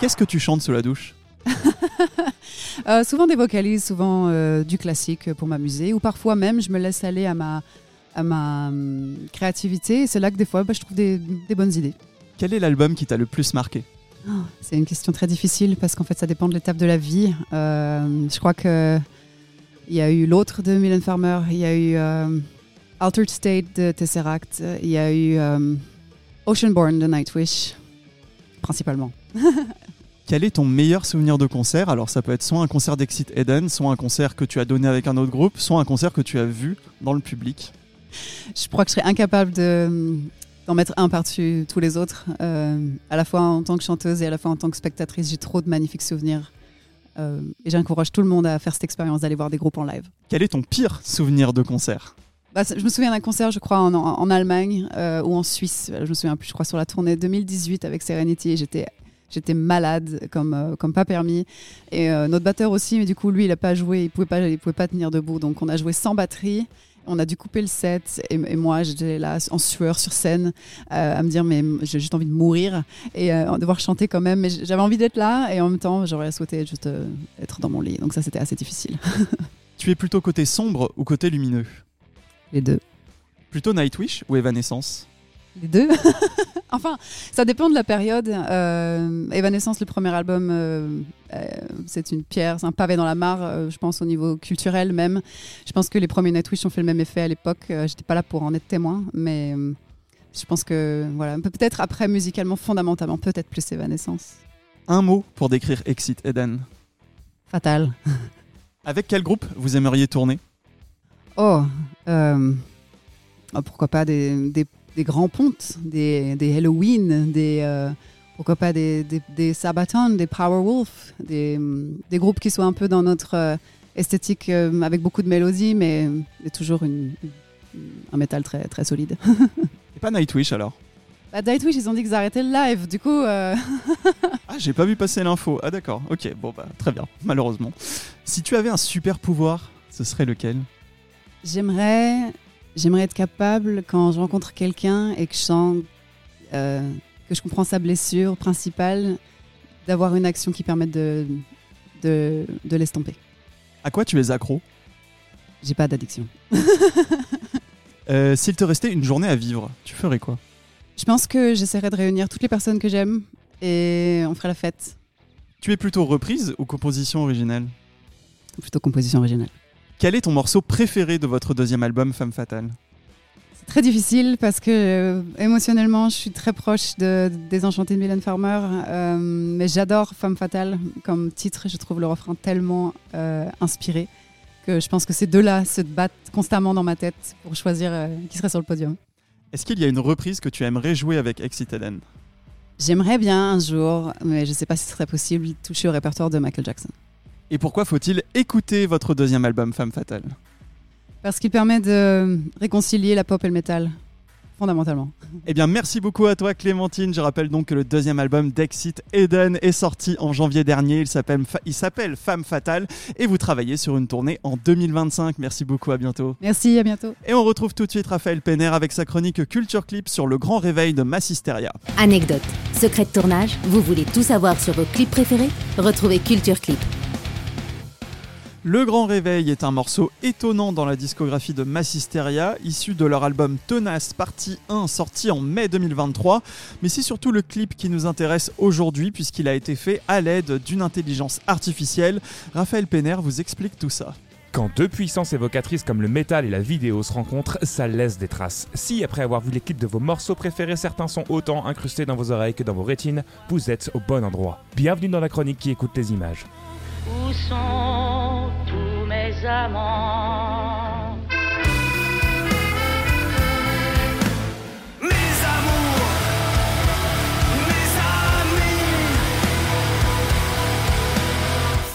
Qu'est-ce que tu chantes sous la douche Euh, souvent des vocalises, souvent euh, du classique pour m'amuser, ou parfois même je me laisse aller à ma, à ma hum, créativité. Et c'est là que des fois bah, je trouve des, des bonnes idées. Quel est l'album qui t'a le plus marqué? Oh, c'est une question très difficile parce qu'en fait ça dépend de l'étape de la vie. Euh, je crois que il y a eu l'autre de Milan Farmer, il y a eu euh, Altered State de Tesseract, il y a eu euh, Oceanborn de Nightwish. Principalement. Quel est ton meilleur souvenir de concert? Alors ça peut être soit un concert d'Exit Eden, soit un concert que tu as donné avec un autre groupe, soit un concert que tu as vu dans le public. Je crois que je serais incapable de d'en mettre un par-dessus tous les autres. Euh, à la fois en tant que chanteuse et à la fois en tant que spectatrice, j'ai trop de magnifiques souvenirs. Euh, et j'encourage tout le monde à faire cette expérience d'aller voir des groupes en live. Quel est ton pire souvenir de concert? Bah, je me souviens d'un concert, je crois, en, Allemagne euh, ou en Suisse. Je me souviens plus, je crois, sur la tournée 2018 avec Serenity. J'étais, malade comme, euh, comme pas permis. Et euh, notre batteur aussi, mais du coup, lui, il a pas joué, il pouvait pas, il pouvait pas tenir debout. Donc, on a joué sans batterie. On a dû couper le set et, moi j'étais là en sueur sur scène à me dire mais j'ai juste envie de mourir et devoir chanter quand même mais j'avais envie d'être là et en même temps j'aurais souhaité juste être dans mon lit donc ça c'était assez difficile Tu es plutôt côté sombre ou côté lumineux? Les deux Plutôt Nightwish ou Evanescence Les deux Enfin, ça dépend de la période. Euh, Evanescence, le premier album, euh, euh, c'est une pierre, c'est un pavé dans la mare, je pense, au niveau culturel même. Je pense que les premiers Nightwish ont fait le même effet à l'époque. J'étais pas là pour en être témoin, mais je pense que, voilà, peut- peut-être après, musicalement, fondamentalement, peut-être plus Evanescence. Un mot pour décrire Exit Eden. Fatal. Avec quel groupe vous aimeriez tourner? Oh, euh, oh, pourquoi pas des, des, des grands pontes, des, des Halloween, des, euh, pourquoi pas des, des, des Sabaton, des Powerwolf, des, des groupes qui soient un peu dans notre euh, esthétique euh, avec beaucoup de mélodie, mais, mais toujours une, un métal très, très solide. Et pas Nightwish alors? Bah, Nightwish, ils ont dit qu'ils arrêtaient le live, du coup, euh, Ah, j'ai pas vu passer l'info. Ah d'accord, ok, bon bah très bien, malheureusement. Si tu avais un super pouvoir, ce serait lequel? J'aimerais, j'aimerais être capable quand je rencontre quelqu'un et que je sens euh, que je comprends sa blessure principale, d'avoir une action qui permette de, de, de l'estomper. À quoi tu es accro? J'ai pas d'addiction. Euh, S'il te restait une journée à vivre, tu ferais quoi? Je pense que j'essaierai de réunir toutes les personnes que j'aime et on ferait la fête. Tu es plutôt reprise ou composition originale Plutôt composition originale. Quel est ton morceau préféré de votre deuxième album Femme Fatale? C'est très difficile parce que euh, émotionnellement, je suis très proche de, des Enchantés de Mylène Farmer, euh, mais j'adore Femme Fatale comme titre. Je trouve le refrain tellement euh, inspiré que je pense que ces deux-là se battent constamment dans ma tête pour choisir qui serait sur le podium. Est-ce qu'il y a une reprise que tu aimerais jouer avec Exit Eden? J'aimerais bien un jour, mais je ne sais pas si ce serait possible, toucher au répertoire de Michael Jackson. Et pourquoi faut-il écouter votre deuxième album Femme Fatale? Parce qu'il permet de réconcilier la pop et le métal, fondamentalement. Eh bien, merci beaucoup à toi, Clémentine. Je rappelle donc que le deuxième album d'Exit Eden est sorti en janvier dernier. Il s'appelle, Fa- il s'appelle Femme Fatale et vous travaillez sur une tournée en 2025. Merci beaucoup, à bientôt. Merci, à bientôt. Et on retrouve tout de suite Raphaël Penner avec sa chronique Culture Clip sur le grand réveil de Massisteria. Anecdote, secret de tournage, vous voulez tout savoir sur vos clips préférés? Retrouvez Culture Clip. Le Grand Réveil est un morceau étonnant dans la discographie de Massisteria, issu de leur album Tenace partie 1 sorti en mai 2023. Mais c'est surtout le clip qui nous intéresse aujourd'hui puisqu'il a été fait à l'aide d'une intelligence artificielle. Raphaël Penner vous explique tout ça. Quand deux puissances évocatrices comme le métal et la vidéo se rencontrent, ça laisse des traces. Si après avoir vu les clips de vos morceaux préférés, certains sont autant incrustés dans vos oreilles que dans vos rétines, vous êtes au bon endroit. Bienvenue dans la chronique qui écoute les images. Où sont tous mes amants?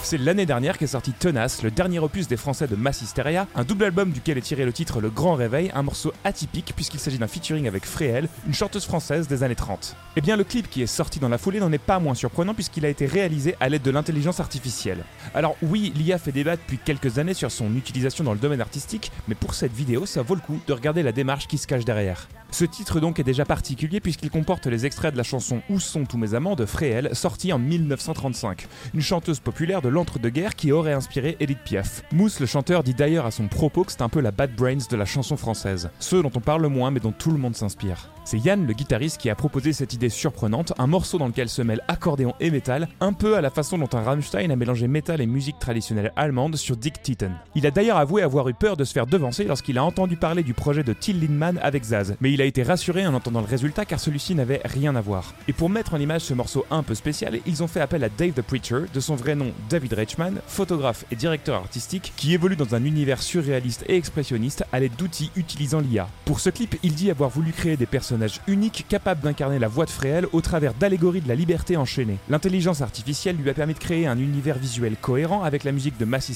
C'est l'année dernière qu'est sorti Tenace, le dernier opus des Français de Massisteria, un double album duquel est tiré le titre Le Grand Réveil, un morceau atypique puisqu'il s'agit d'un featuring avec Fréhel, une chanteuse française des années 30. Eh bien le clip qui est sorti dans la foulée n'en est pas moins surprenant puisqu'il a été réalisé à l'aide de l'intelligence artificielle. Alors oui, l'IA fait débat depuis quelques années sur son utilisation dans le domaine artistique, mais pour cette vidéo, ça vaut le coup de regarder la démarche qui se cache derrière. Ce titre donc est déjà particulier puisqu'il comporte les extraits de la chanson Où sont tous mes amants de Fréhel, sortie en 1935, une chanteuse populaire de l'entre-deux-guerres qui aurait inspiré Edith Piaf. Mousse, le chanteur, dit d'ailleurs à son propos que c'est un peu la Bad Brains de la chanson française, ceux dont on parle le moins mais dont tout le monde s'inspire. C'est Yann, le guitariste, qui a proposé cette idée surprenante, un morceau dans lequel se mêlent accordéon et métal, un peu à la façon dont un Rammstein a mélangé métal et musique traditionnelle allemande sur Dick Titten. Il a d'ailleurs avoué avoir eu peur de se faire devancer lorsqu'il a entendu parler du projet de Till Lindemann avec Zaz, mais il a été rassuré en entendant le résultat car celui-ci n'avait rien à voir. Et pour mettre en image ce morceau un peu spécial, ils ont fait appel à Dave the Preacher, de son vrai nom David Reichman, photographe et directeur artistique, qui évolue dans un univers surréaliste et expressionniste à l'aide d'outils utilisant l'IA. Pour ce clip, il dit avoir voulu créer des personnages uniques capables d'incarner la voix de Fréhel au travers d'allégories de la liberté enchaînée. L'intelligence artificielle lui a permis de créer un univers visuel cohérent avec la musique de Mass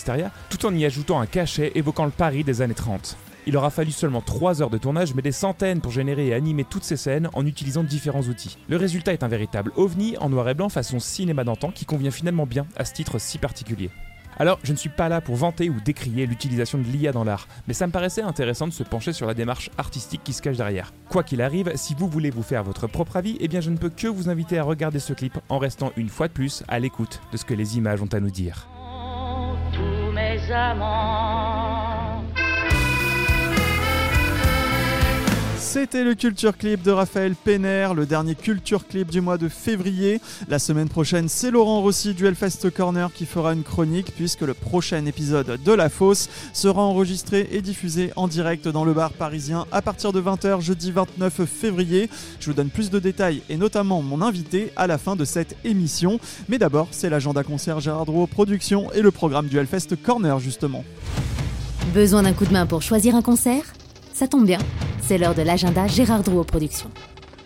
tout en y ajoutant un cachet évoquant le Paris des années 30. Il aura fallu seulement 3 heures de tournage, mais des centaines pour générer et animer toutes ces scènes en utilisant différents outils. Le résultat est un véritable ovni en noir et blanc façon cinéma d'antan qui convient finalement bien à ce titre si particulier. Alors, je ne suis pas là pour vanter ou décrier l'utilisation de l'IA dans l'art, mais ça me paraissait intéressant de se pencher sur la démarche artistique qui se cache derrière. Quoi qu'il arrive, si vous voulez vous faire votre propre avis, eh bien je ne peux que vous inviter à regarder ce clip en restant une fois de plus à l'écoute de ce que les images ont à nous dire. C'était le Culture Clip de Raphaël Penner, le dernier Culture Clip du mois de février. La semaine prochaine, c'est Laurent Rossi du Hellfest Corner qui fera une chronique puisque le prochain épisode de La Fosse sera enregistré et diffusé en direct dans le bar parisien à partir de 20h jeudi 29 février. Je vous donne plus de détails et notamment mon invité à la fin de cette émission. Mais d'abord, c'est l'agenda concert Gérard Drouot Productions et le programme du Hellfest Corner justement. Besoin d'un coup de main pour choisir un concert? Ça tombe bien, c'est l'heure de l'agenda Gérard Drouot Productions.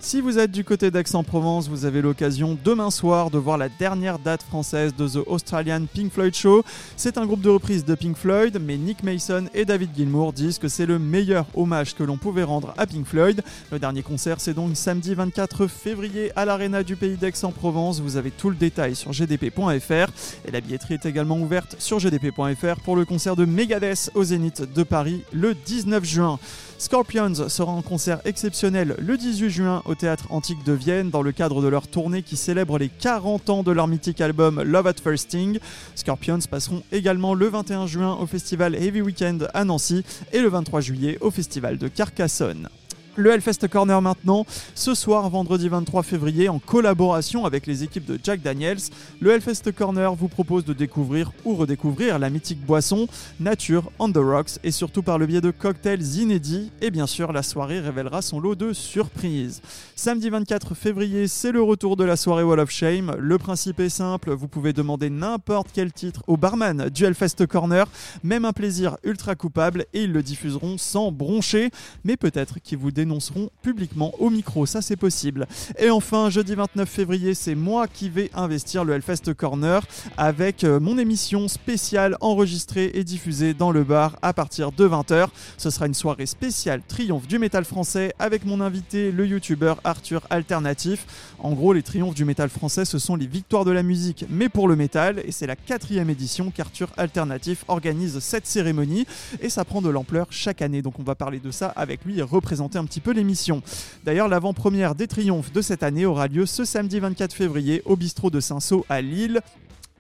Si vous êtes du côté d'Aix-en-Provence, vous avez l'occasion demain soir de voir la dernière date française de The Australian Pink Floyd Show. C'est un groupe de reprise de Pink Floyd, mais Nick Mason et David Gilmour disent que c'est le meilleur hommage que l'on pouvait rendre à Pink Floyd. Le dernier concert, c'est donc samedi 24 février à l'Arena du Pays d'Aix-en-Provence. Vous avez tout le détail sur gdp.fr et la billetterie est également ouverte sur gdp.fr pour le concert de Megadeth au Zénith de Paris le 19 juin. Scorpions sera en concert exceptionnel le 18 juin au Théâtre Antique de Vienne dans le cadre de leur tournée qui célèbre les 40 ans de leur mythique album Love at First Sting. Scorpions passeront également le 21 juin au festival Heavy Weekend à Nancy et le 23 juillet au festival de Carcassonne. Le Hellfest Corner maintenant, ce soir, vendredi 23 février, en collaboration avec les équipes de Jack Daniels, le Hellfest Corner vous propose de découvrir ou redécouvrir la mythique boisson Nature on the Rocks et surtout par le biais de cocktails inédits. Et bien sûr, la soirée révélera son lot de surprises. Samedi 24 février, c'est le retour de la soirée Wall of Shame. Le principe est simple, vous pouvez demander n'importe quel titre au barman du Hellfest Corner, même un plaisir ultra coupable, et ils le diffuseront sans broncher, mais peut-être qu'ils vous dénonceront publiquement au micro, ça c'est possible. Et enfin, jeudi 29 février, c'est moi qui vais investir le Hellfest Corner avec euh, mon émission spéciale enregistrée et diffusée dans le bar à partir de 20h. Ce sera une soirée spéciale triomphe du métal français avec mon invité, le youtubeur Arthur Alternatif. En gros, les triomphes du métal français, ce sont les victoires de la musique, mais pour le métal, et c'est la quatrième édition qu'Arthur Alternatif organise cette cérémonie, et ça prend de l'ampleur chaque année. Donc on va parler de ça avec lui et représenter un petit peu l'émission. D'ailleurs, l'avant-première des triomphes de cette année aura lieu ce samedi 24 février au bistrot de Saint-Saul à Lille.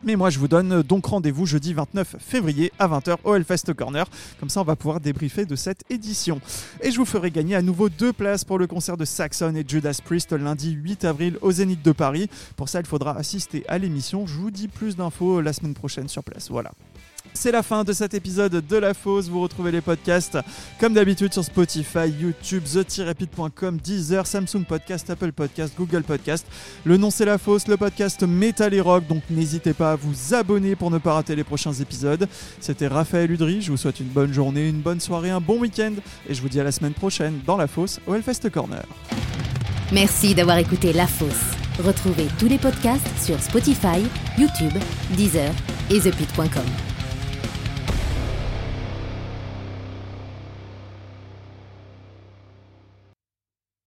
Mais moi, je vous donne donc rendez-vous jeudi 29 février à 20h au Hellfest Corner. Comme ça, on va pouvoir débriefer de cette édition. Et je vous ferai gagner à nouveau deux places pour le concert de Saxon et Judas Priest lundi 8 avril au Zénith de Paris. Pour ça, il faudra assister à l'émission. Je vous dis plus d'infos la semaine prochaine sur place. Voilà. C'est la fin de cet épisode de La Fosse. Vous retrouvez les podcasts comme d'habitude sur Spotify, YouTube, the-pit.com, Deezer, Samsung Podcast, Apple Podcast, Google Podcast. Le nom c'est La Fosse, le podcast Metal et Rock. Donc n'hésitez pas à vous abonner pour ne pas rater les prochains épisodes. C'était Raphaël Udry. Je vous souhaite une bonne journée, une bonne soirée, un bon week-end. Et je vous dis à la semaine prochaine dans La Fosse au Hellfest Corner. Merci d'avoir écouté La Fosse. Retrouvez tous les podcasts sur Spotify, YouTube, Deezer et thepit.com.